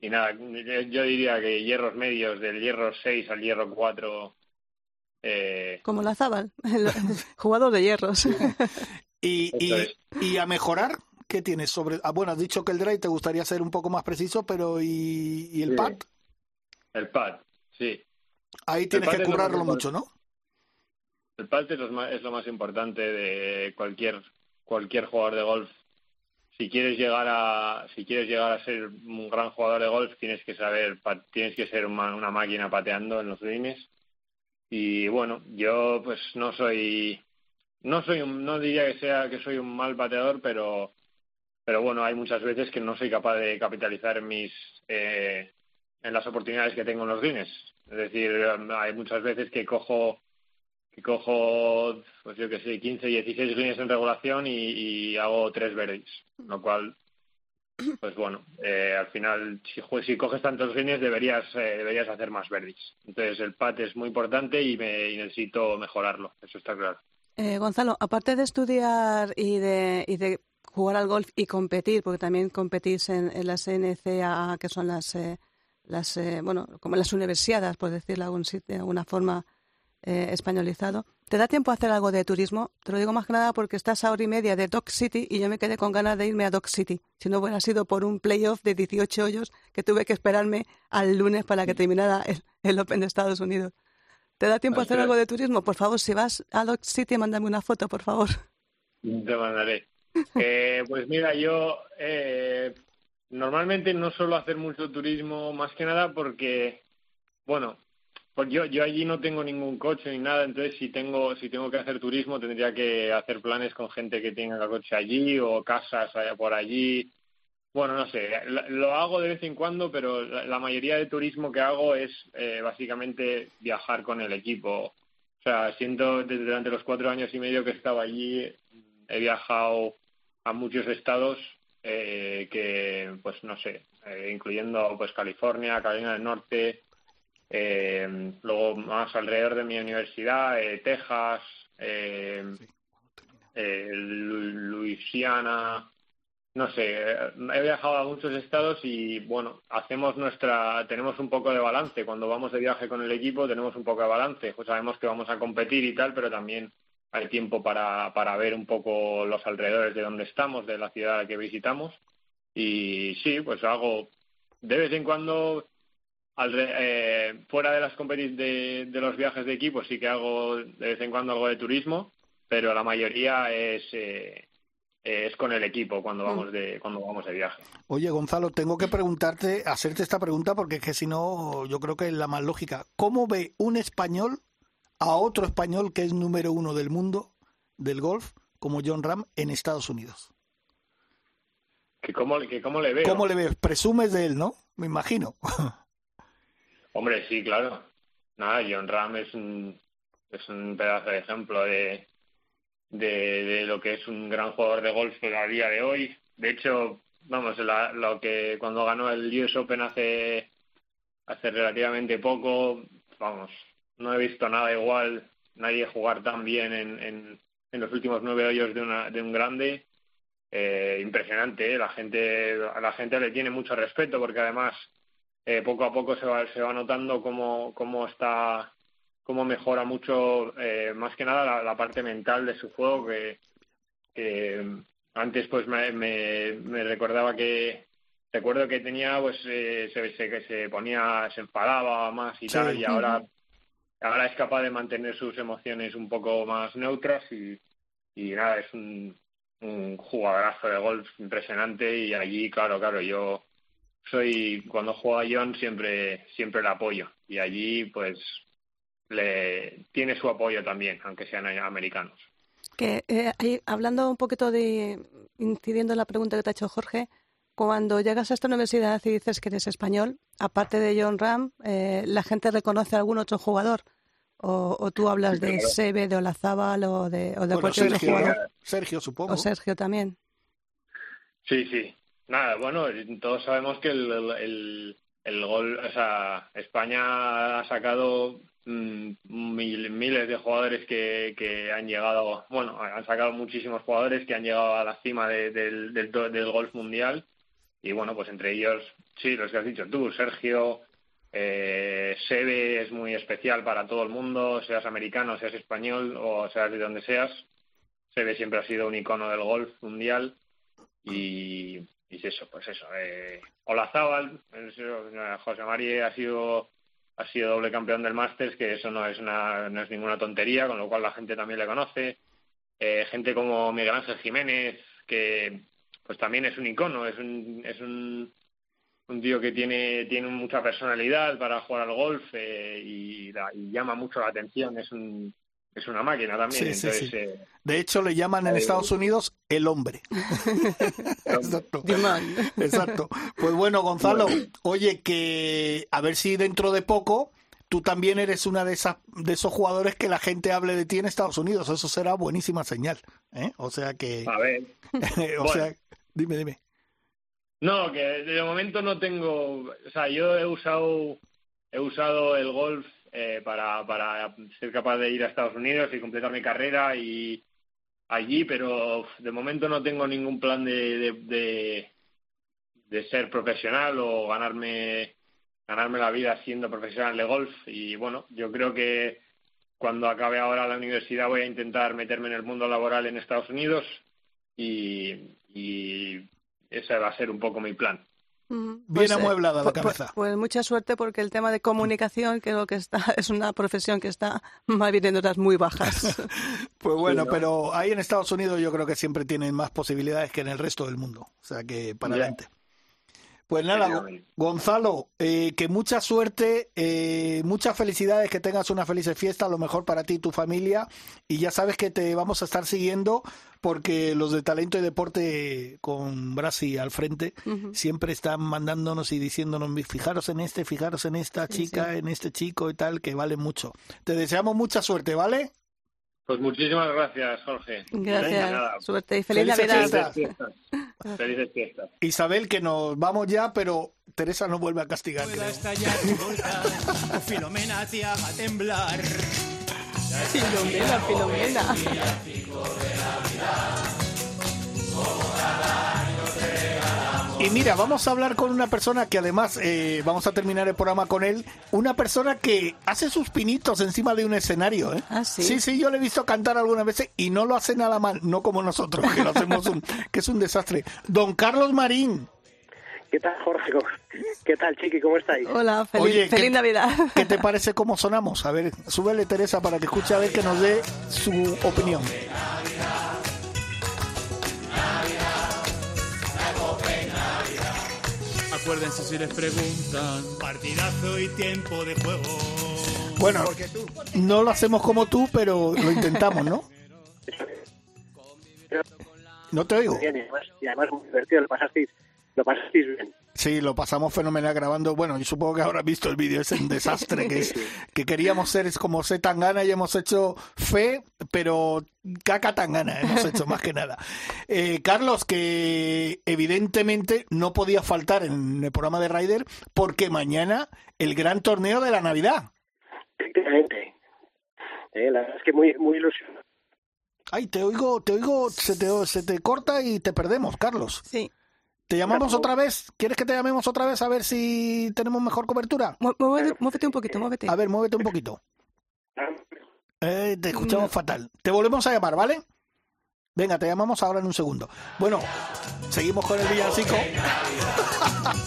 y nada, yo yo diría que hierros medios, del hierro 6 al hierro 4, eh, Como la Zabal, el jugador de hierros. Y, y, y a mejorar, ¿qué tienes sobre...? Ah, bueno, has dicho que el drive te gustaría ser un poco más preciso, pero ¿y, y el Sí. pad? El pad, sí. Ahí tienes que currarlo mucho, ¿no? El pad es lo, más, es lo más importante de cualquier cualquier jugador de golf. Si quieres llegar a si quieres llegar a ser un gran jugador de golf, tienes que saber tienes que ser una, una máquina pateando en los greens. Y bueno, yo pues no soy no soy un, no diría que sea que soy un mal pateador, pero pero bueno, hay muchas veces que no soy capaz de capitalizar mis eh, en las oportunidades que tengo en los greens. Es decir, hay muchas veces que cojo que cojo, pues yo que sé, 15, 16 greens en regulación y, y hago tres verdes, lo cual, pues bueno, eh, al final, si, si coges tantos greens deberías, eh, deberías hacer más verdes. Entonces el pat es muy importante y, me, y necesito mejorarlo, eso está claro. Eh, Gonzalo, aparte de estudiar y de, y de jugar al golf y competir, porque también competís en, en las NCAA, que son las, eh, las eh, bueno, como las universidades, por decirlo de, algún sit- de alguna forma eh, españolizado, ¿te da tiempo a hacer algo de turismo? Te lo digo más que nada porque estás a hora y media de Dock City y yo me quedé con ganas de irme a Dock City. Si no hubiera sido por un playoff de 18 hoyos que tuve que esperarme al lunes para que terminara el, el Open de Estados Unidos. ¿Te da tiempo a hacer algo de turismo? Por favor, si vas a Dock City, mándame una foto, por favor. Te mandaré. Eh, pues mira, yo eh, normalmente no suelo hacer mucho turismo, más que nada porque, bueno, pues yo, yo allí no tengo ningún coche ni nada, entonces si tengo, si tengo que hacer turismo tendría que hacer planes con gente que tenga coche allí o casas allá por allí. Bueno, no sé, lo hago de vez en cuando, pero la, la mayoría de turismo que hago es eh, básicamente viajar con el equipo. O sea, siento desde durante los cuatro años y medio que estaba allí, he viajado a muchos estados eh, que, pues no sé, eh, incluyendo pues California, Carolina del Norte, eh, luego más alrededor de mi universidad, eh, Texas, eh, Lu- Luisiana, no sé, he viajado a muchos estados y bueno, hacemos nuestra, tenemos un poco de balance. Cuando vamos de viaje con el equipo tenemos un poco de balance. Pues sabemos que vamos a competir y tal, pero también hay tiempo para, para ver un poco los alrededores de donde estamos, de la ciudad que visitamos. Y sí, pues hago de vez en cuando, alre- eh, fuera de las de, de los viajes de equipo, sí que hago de vez en cuando algo de turismo, pero la mayoría es, eh, es con el equipo cuando vamos de, cuando vamos de viaje. Oye, Gonzalo, tengo que preguntarte, hacerte esta pregunta porque es que si no, yo creo que es la más lógica. ¿Cómo ve un español a otro español que es número uno del mundo del golf, como John Ram, en Estados Unidos? Que cómo, que cómo le veo. ¿Cómo le ves? Presumes de él, ¿no? Me imagino. Hombre, sí, claro. Nada, John Ram es un, es un pedazo de ejemplo de, de, de lo que es un gran jugador de golf a día de hoy. De hecho, vamos, la- lo que cuando ganó el US Open hace hace relativamente poco, vamos, no he visto nada igual, nadie jugar tan bien en, en, en los últimos nueve hoyos de, una, de un grande. Eh, impresionante, ¿eh? la gente a la gente le tiene mucho respeto porque además eh, poco a poco se va, se va notando cómo, cómo está cómo mejora mucho eh, más que nada la, la parte mental de su juego que, que antes pues me, me, me recordaba que recuerdo que tenía pues eh, se, se, que se ponía se enfadaba más y Sí. tal y ahora ahora es capaz de mantener sus emociones un poco más neutras y, nada es un, un jugadorazo de golf impresionante y allí claro claro yo soy cuando juega John siempre siempre le apoyo y allí pues le tiene su apoyo también aunque sean americanos. Que eh, ahí, hablando un poquito de, incidiendo en la pregunta que te ha hecho Jorge, cuando llegas a esta universidad y dices que eres español, aparte de John Ram, eh, ¿la gente reconoce a algún otro jugador? ¿O, o tú hablas de Claro. Sebe, de Olazábal o de, o de Bueno, cualquier otro Sergio, jugador? Sergio, supongo. O Sergio también. Sí, sí. Nada, bueno, todos sabemos que el, el, el gol, o sea, España ha sacado mm, mil- miles de jugadores que, que han llegado, bueno, han sacado muchísimos jugadores que han llegado a la cima de- del, del, del golf mundial y bueno, pues entre ellos, sí, los que has dicho tú, Sergio, eh, Sebe es muy especial para todo el mundo, seas americano, seas español o seas de donde seas. Sebe siempre ha sido un icono del golf mundial y, y es eso, pues eso. Eh, Olazábal, José Mari ha sido ha sido doble campeón del Masters, que eso no es una, no es ninguna tontería, con lo cual la gente también le conoce. Eh, gente como Miguel Ángel Jiménez, que pues también es un icono, es un, es un, un tío que tiene, tiene mucha personalidad para jugar al golf eh, y, la- y llama mucho la atención, es un es una máquina también. Sí, sí, Entonces, sí. eh, De hecho, le llaman en Eh, Estados Unidos el hombre. Exacto. Exacto. Pues bueno, Gonzalo, oye, que a ver si dentro de poco tú también eres una de esas de esos jugadores que la gente hable de ti en Estados Unidos. Eso será buenísima señal. ¿eh? O sea que, a ver, o sea, dime, dime. No, que de momento no tengo, o sea, yo he usado he usado el golf eh, para para ser capaz de ir a Estados Unidos y completar mi carrera y allí, pero de momento no tengo ningún plan de de, de, ser profesional o ganarme ganarme la vida siendo profesional de golf. Y bueno, yo creo que cuando acabe ahora la universidad voy a intentar meterme en el mundo laboral en Estados Unidos y ese va a ser un poco mi plan. Bien eh, amueblada la pu- pu- cabeza. Pues, mucha suerte porque el tema de comunicación creo que está es una profesión que está más bien en horas muy bajas. Pues bueno, Sí, ¿no? pero ahí en Estados Unidos yo creo que siempre tienen más posibilidades que en el resto del mundo. O sea que para adelante. Pues nada. Gonzalo, eh, que mucha suerte, eh, muchas felicidades, que tengas una feliz fiesta, lo mejor para ti y tu familia. Y ya sabes que te vamos a estar siguiendo porque los de Talento y Deporte con Brasi al frente siempre están mandándonos y diciéndonos, fijaros en este, fijaros en esta Sí, chica, sí. en este chico y tal, que vale mucho. Te deseamos mucha suerte, ¿vale? Pues muchísimas gracias, Jorge. Gracias, Venga, suerte y feliz Felices Navidad. fiestas. Felices fiestas. Felices fiestas. Isabel, que nos vamos ya, pero Teresa no vuelve a castigar. Pueda estallar Filomena te haga temblar. Filomena, Filomena. Y mira, vamos a hablar con una persona que además eh, vamos a terminar el programa con él. Una persona que hace sus pinitos encima de un escenario. ¿eh? Ah, ¿sí? sí, sí, yo le he visto cantar algunas veces y no lo hace nada mal, no como nosotros, que lo hacemos un, que es un desastre. Don Carlos Marín, ¿Qué tal, Jorge? ¿Cómo- ¿Qué tal, Chiqui? ¿Cómo estáis? Hola, feliz, Oye, feliz ¿qué- Navidad. ¿qué te parece cómo sonamos? A ver, súbele Teresa para que escuche a ver que nos dé su opinión. Acuérdense si les preguntan. Partidazo y tiempo de juego. Bueno, no lo hacemos como tú, pero lo intentamos, ¿no? No te oigo. Y además, y además muy divertido, lo pasasteis, lo pasasteis bien. Sí, lo pasamos fenomenal grabando. Bueno, yo supongo que habrás visto el vídeo, es un desastre que es que queríamos ser es como C Tangana y hemos hecho fe, pero caca Tangana hemos hecho más que nada. Eh, Carlos, que evidentemente no podía faltar en el programa de Ryder porque mañana el gran torneo de la Navidad. Efectivamente. Eh, la verdad es que muy, muy ilusionado. Ay, te oigo, te oigo, se te, se te corta y te perdemos, Carlos. Sí. ¿Te llamamos otra vez? ¿Quieres que te llamemos otra vez a ver si tenemos mejor cobertura? Mu- Muévete, muévete un poquito, muévete. A ver, muévete un poquito. Eh, te escuchamos fatal. Te volvemos a llamar, ¿vale? Venga, te llamamos ahora en un segundo. Bueno, seguimos con el villancico.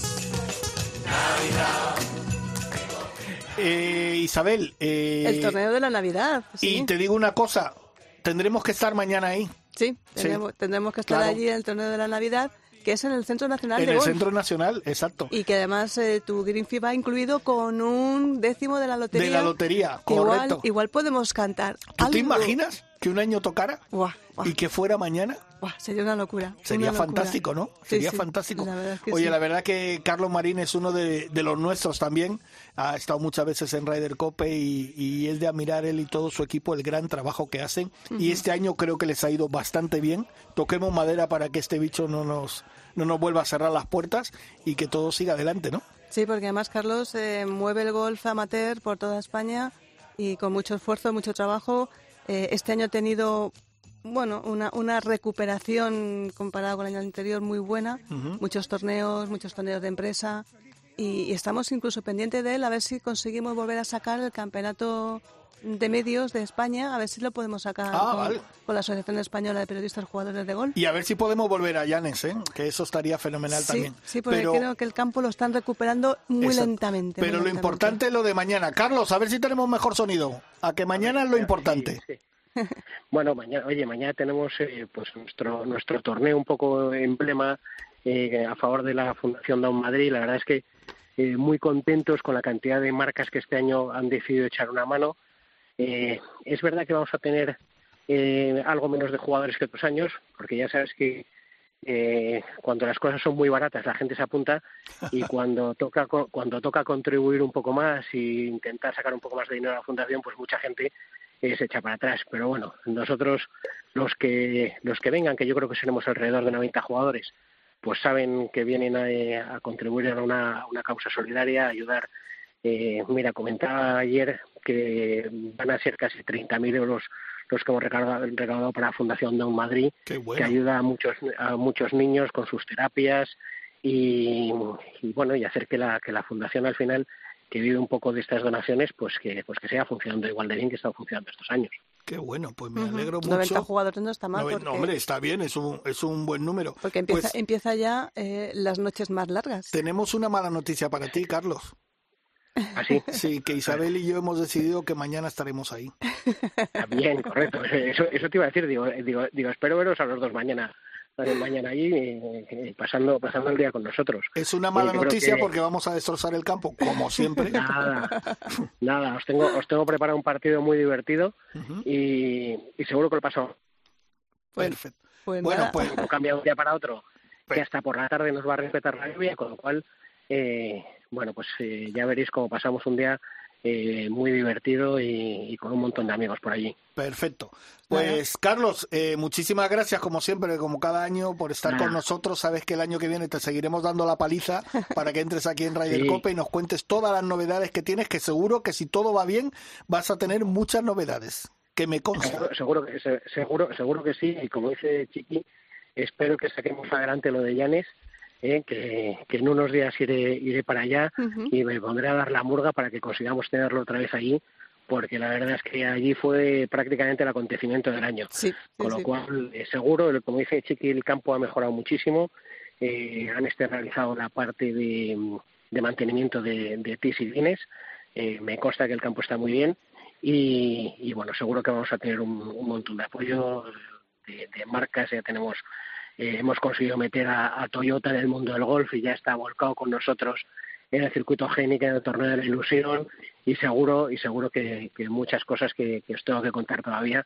Eh, Isabel, eh, El torneo de la Navidad. Sí, y te digo una cosa, tendremos que estar mañana ahí, sí, tendremos, tendremos que estar Claro. allí en el torneo de la Navidad, que es en el Centro Nacional en de el Golf. Centro Nacional, exacto, Y que además eh, tu Green Fee va incluido con un décimo de la lotería. de la lotería, Igual, correcto. igual podemos cantar. ¿Tú te algo. imaginas que un año tocara Buah, buah, y que fuera mañana? buah, sería una locura. Sería una locura. fantástico, ¿no? Sí, Sería sí, fantástico. la es que Oye, sí. la verdad que Carlos Marín es uno de, de los nuestros también. Ha estado muchas veces en Ryder Cope y, y es de admirar él y todo su equipo el gran trabajo que hacen. Y Ujú. este año creo que les ha ido bastante bien. Toquemos madera para que este bicho no nos, no nos vuelva a cerrar las puertas y que todo siga adelante, ¿no? Sí, porque además Carlos eh, mueve el golf amateur por toda España y con mucho esfuerzo, mucho trabajo. Eh, este año ha tenido, bueno, una, una recuperación comparada con el año anterior muy buena. Muchos torneos, muchos torneos de empresa. Y, y estamos incluso pendientes de él a ver si conseguimos volver a sacar el campeonato de medios de España, a ver si lo podemos sacar Ah, con, vale. con la Asociación Española de Periodistas Jugadores de Golf. Y a ver si podemos volver a Llanes, ¿eh? que eso estaría fenomenal Sí, también. sí, porque Pero- creo que el campo lo están recuperando muy Exacto. lentamente. muy Pero lo lentamente. importante es lo de mañana. Carlos, a ver si tenemos mejor sonido. A que mañana es lo importante. Bueno, mañana, oye, mañana tenemos eh, pues nuestro nuestro torneo un poco emblema eh, a favor de la Fundación Down Madrid. La verdad es que eh, muy contentos con la cantidad de marcas que este año han decidido echar una mano. Eh, es verdad que vamos a tener eh, algo menos de jugadores que otros años, porque ya sabes que eh, cuando las cosas son muy baratas la gente se apunta y cuando toca cuando toca contribuir un poco más e intentar sacar un poco más de dinero a la fundación, pues mucha gente eh, se echa para atrás. Pero bueno, nosotros los que los que vengan, que yo creo que seremos alrededor de 90 jugadores, pues saben que vienen a, eh, a contribuir a una, a una causa solidaria, a ayudar. Eh, mira, comentaba ayer que van a ser casi 30.000 euros los que hemos recaudado, recaudado para la Fundación Down Madrid, que ayuda a muchos a muchos niños con sus terapias y, y bueno y hacer que la que la fundación al final que vive un poco de estas donaciones pues que pues que siga funcionando igual de bien que está funcionando estos años. Qué bueno, pues me alegro 90 mucho. jugadores no está mal. Noven- porque, no, hombre, está bien, es un, es un buen número. porque empieza, Pues empieza ya eh, las noches más largas. tenemos una mala noticia para ti, Carlos. ¿Así? Sí, que Isabel y yo hemos decidido que mañana estaremos ahí. Bien, correcto. Eso, eso te iba a decir. Digo, digo, digo espero veros a los dos mañana mañana allí eh, eh, pasando pasando el día con nosotros. Es una mala noticia que- porque vamos a destrozar el campo, como siempre. Nada, nada. Os tengo os tengo preparado un partido muy divertido y, y seguro que lo paso. Perfecto. Pues bueno, nada. pues como cambia de un día para otro, que hasta por la tarde nos va a respetar la lluvia, con lo cual, eh, bueno, pues eh, ya veréis cómo pasamos un día eh, muy divertido y, y con un montón de amigos por allí. Perfecto. Pues Carlos, eh, muchísimas gracias como siempre, como cada año, por estar Nada. con nosotros. Sabes que el año que viene te seguiremos dando la paliza para que entres aquí en Ryder Sí. Cope y nos cuentes todas las novedades que tienes, que seguro que si todo va bien vas a tener muchas novedades, que me consta. Seguro, seguro, seguro, seguro que sí, y como dice Chiqui, espero que saquemos adelante lo de Llanes, eh, que, que en unos días iré, iré para allá y me pondré a dar la murga para que consigamos tenerlo otra vez allí, porque la verdad es que allí fue prácticamente el acontecimiento del año. Sí, Con lo sí. cual, eh, seguro, como dice Chiqui, el campo ha mejorado muchísimo. Eh, han realizado la parte de, de mantenimiento de, de tis y greens. Eh, me consta que el campo está muy bien. Y, y, bueno, seguro que vamos a tener un, un montón de apoyo de, de marcas. Ya tenemos, eh, hemos conseguido meter a, a Toyota en el mundo del golf y ya está volcado con nosotros en el circuito génico, en el torneo de la ilusión y seguro y seguro que, que muchas cosas que, que os tengo que contar todavía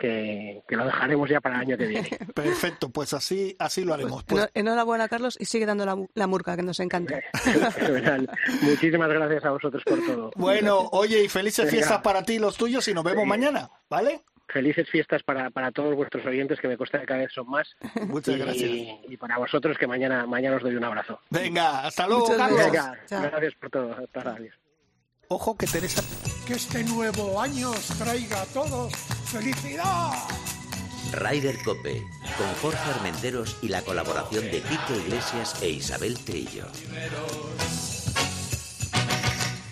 que, lo dejaremos ya para el año que viene. Perfecto, pues así, así lo haremos. Pues... Enhorabuena, Carlos, y sigue dando la, la murca, que nos encanta. Muchísimas gracias a vosotros por todo. Bueno, oye, y felices fiestas para ti y los tuyos, y nos vemos mañana, ¿vale? Felices fiestas para, para todos vuestros oyentes, que me consta que cada vez son más. Muchas gracias. Y para vosotros, que mañana, mañana os doy un abrazo. Venga, hasta luego, Carlos. Venga, gracias por todo. Hasta. Ojo que Teresa. Que este nuevo año os traiga a todos felicidad. Ryder Cope, con Jorge Armenteros y la colaboración de Quique Iglesias e Isabel Trillo.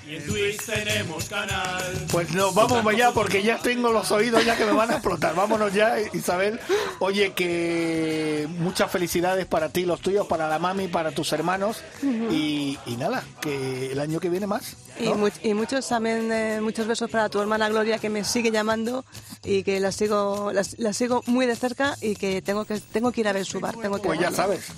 Y en Twitch tenemos canal. Pues no, vamos ya porque ya tengo los oídos ya que me van a explotar. Vámonos ya, Isabel. Oye, que muchas felicidades para ti, los tuyos, para la mami, para tus hermanos. y, y nada, que el año que viene más. Y, muchos también, eh, muchos besos para tu hermana Gloria que me sigue llamando y que la sigo, la, sigo muy de cerca y que tengo que tengo que ir a ver su bar. Tengo que pues ya sabes.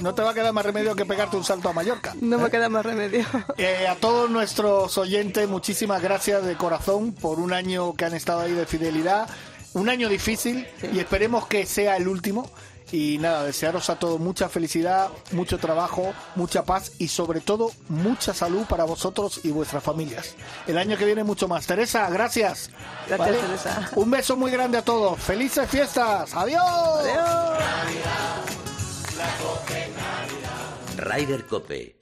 No te va a quedar más remedio que pegarte un salto a Mallorca. No me ¿eh? queda más remedio. Eh, a todos nuestros oyentes, muchísimas gracias de corazón por un año que han estado ahí de fidelidad. Un año difícil y esperemos que sea el último y nada, desearos a todos mucha felicidad, mucho trabajo, mucha paz y sobre todo mucha salud para vosotros y vuestras familias. El año que viene mucho más. Teresa, gracias. Gracias, Teresa. Un beso muy grande a todos. Felices fiestas. Adiós. Adiós. Rider Cope,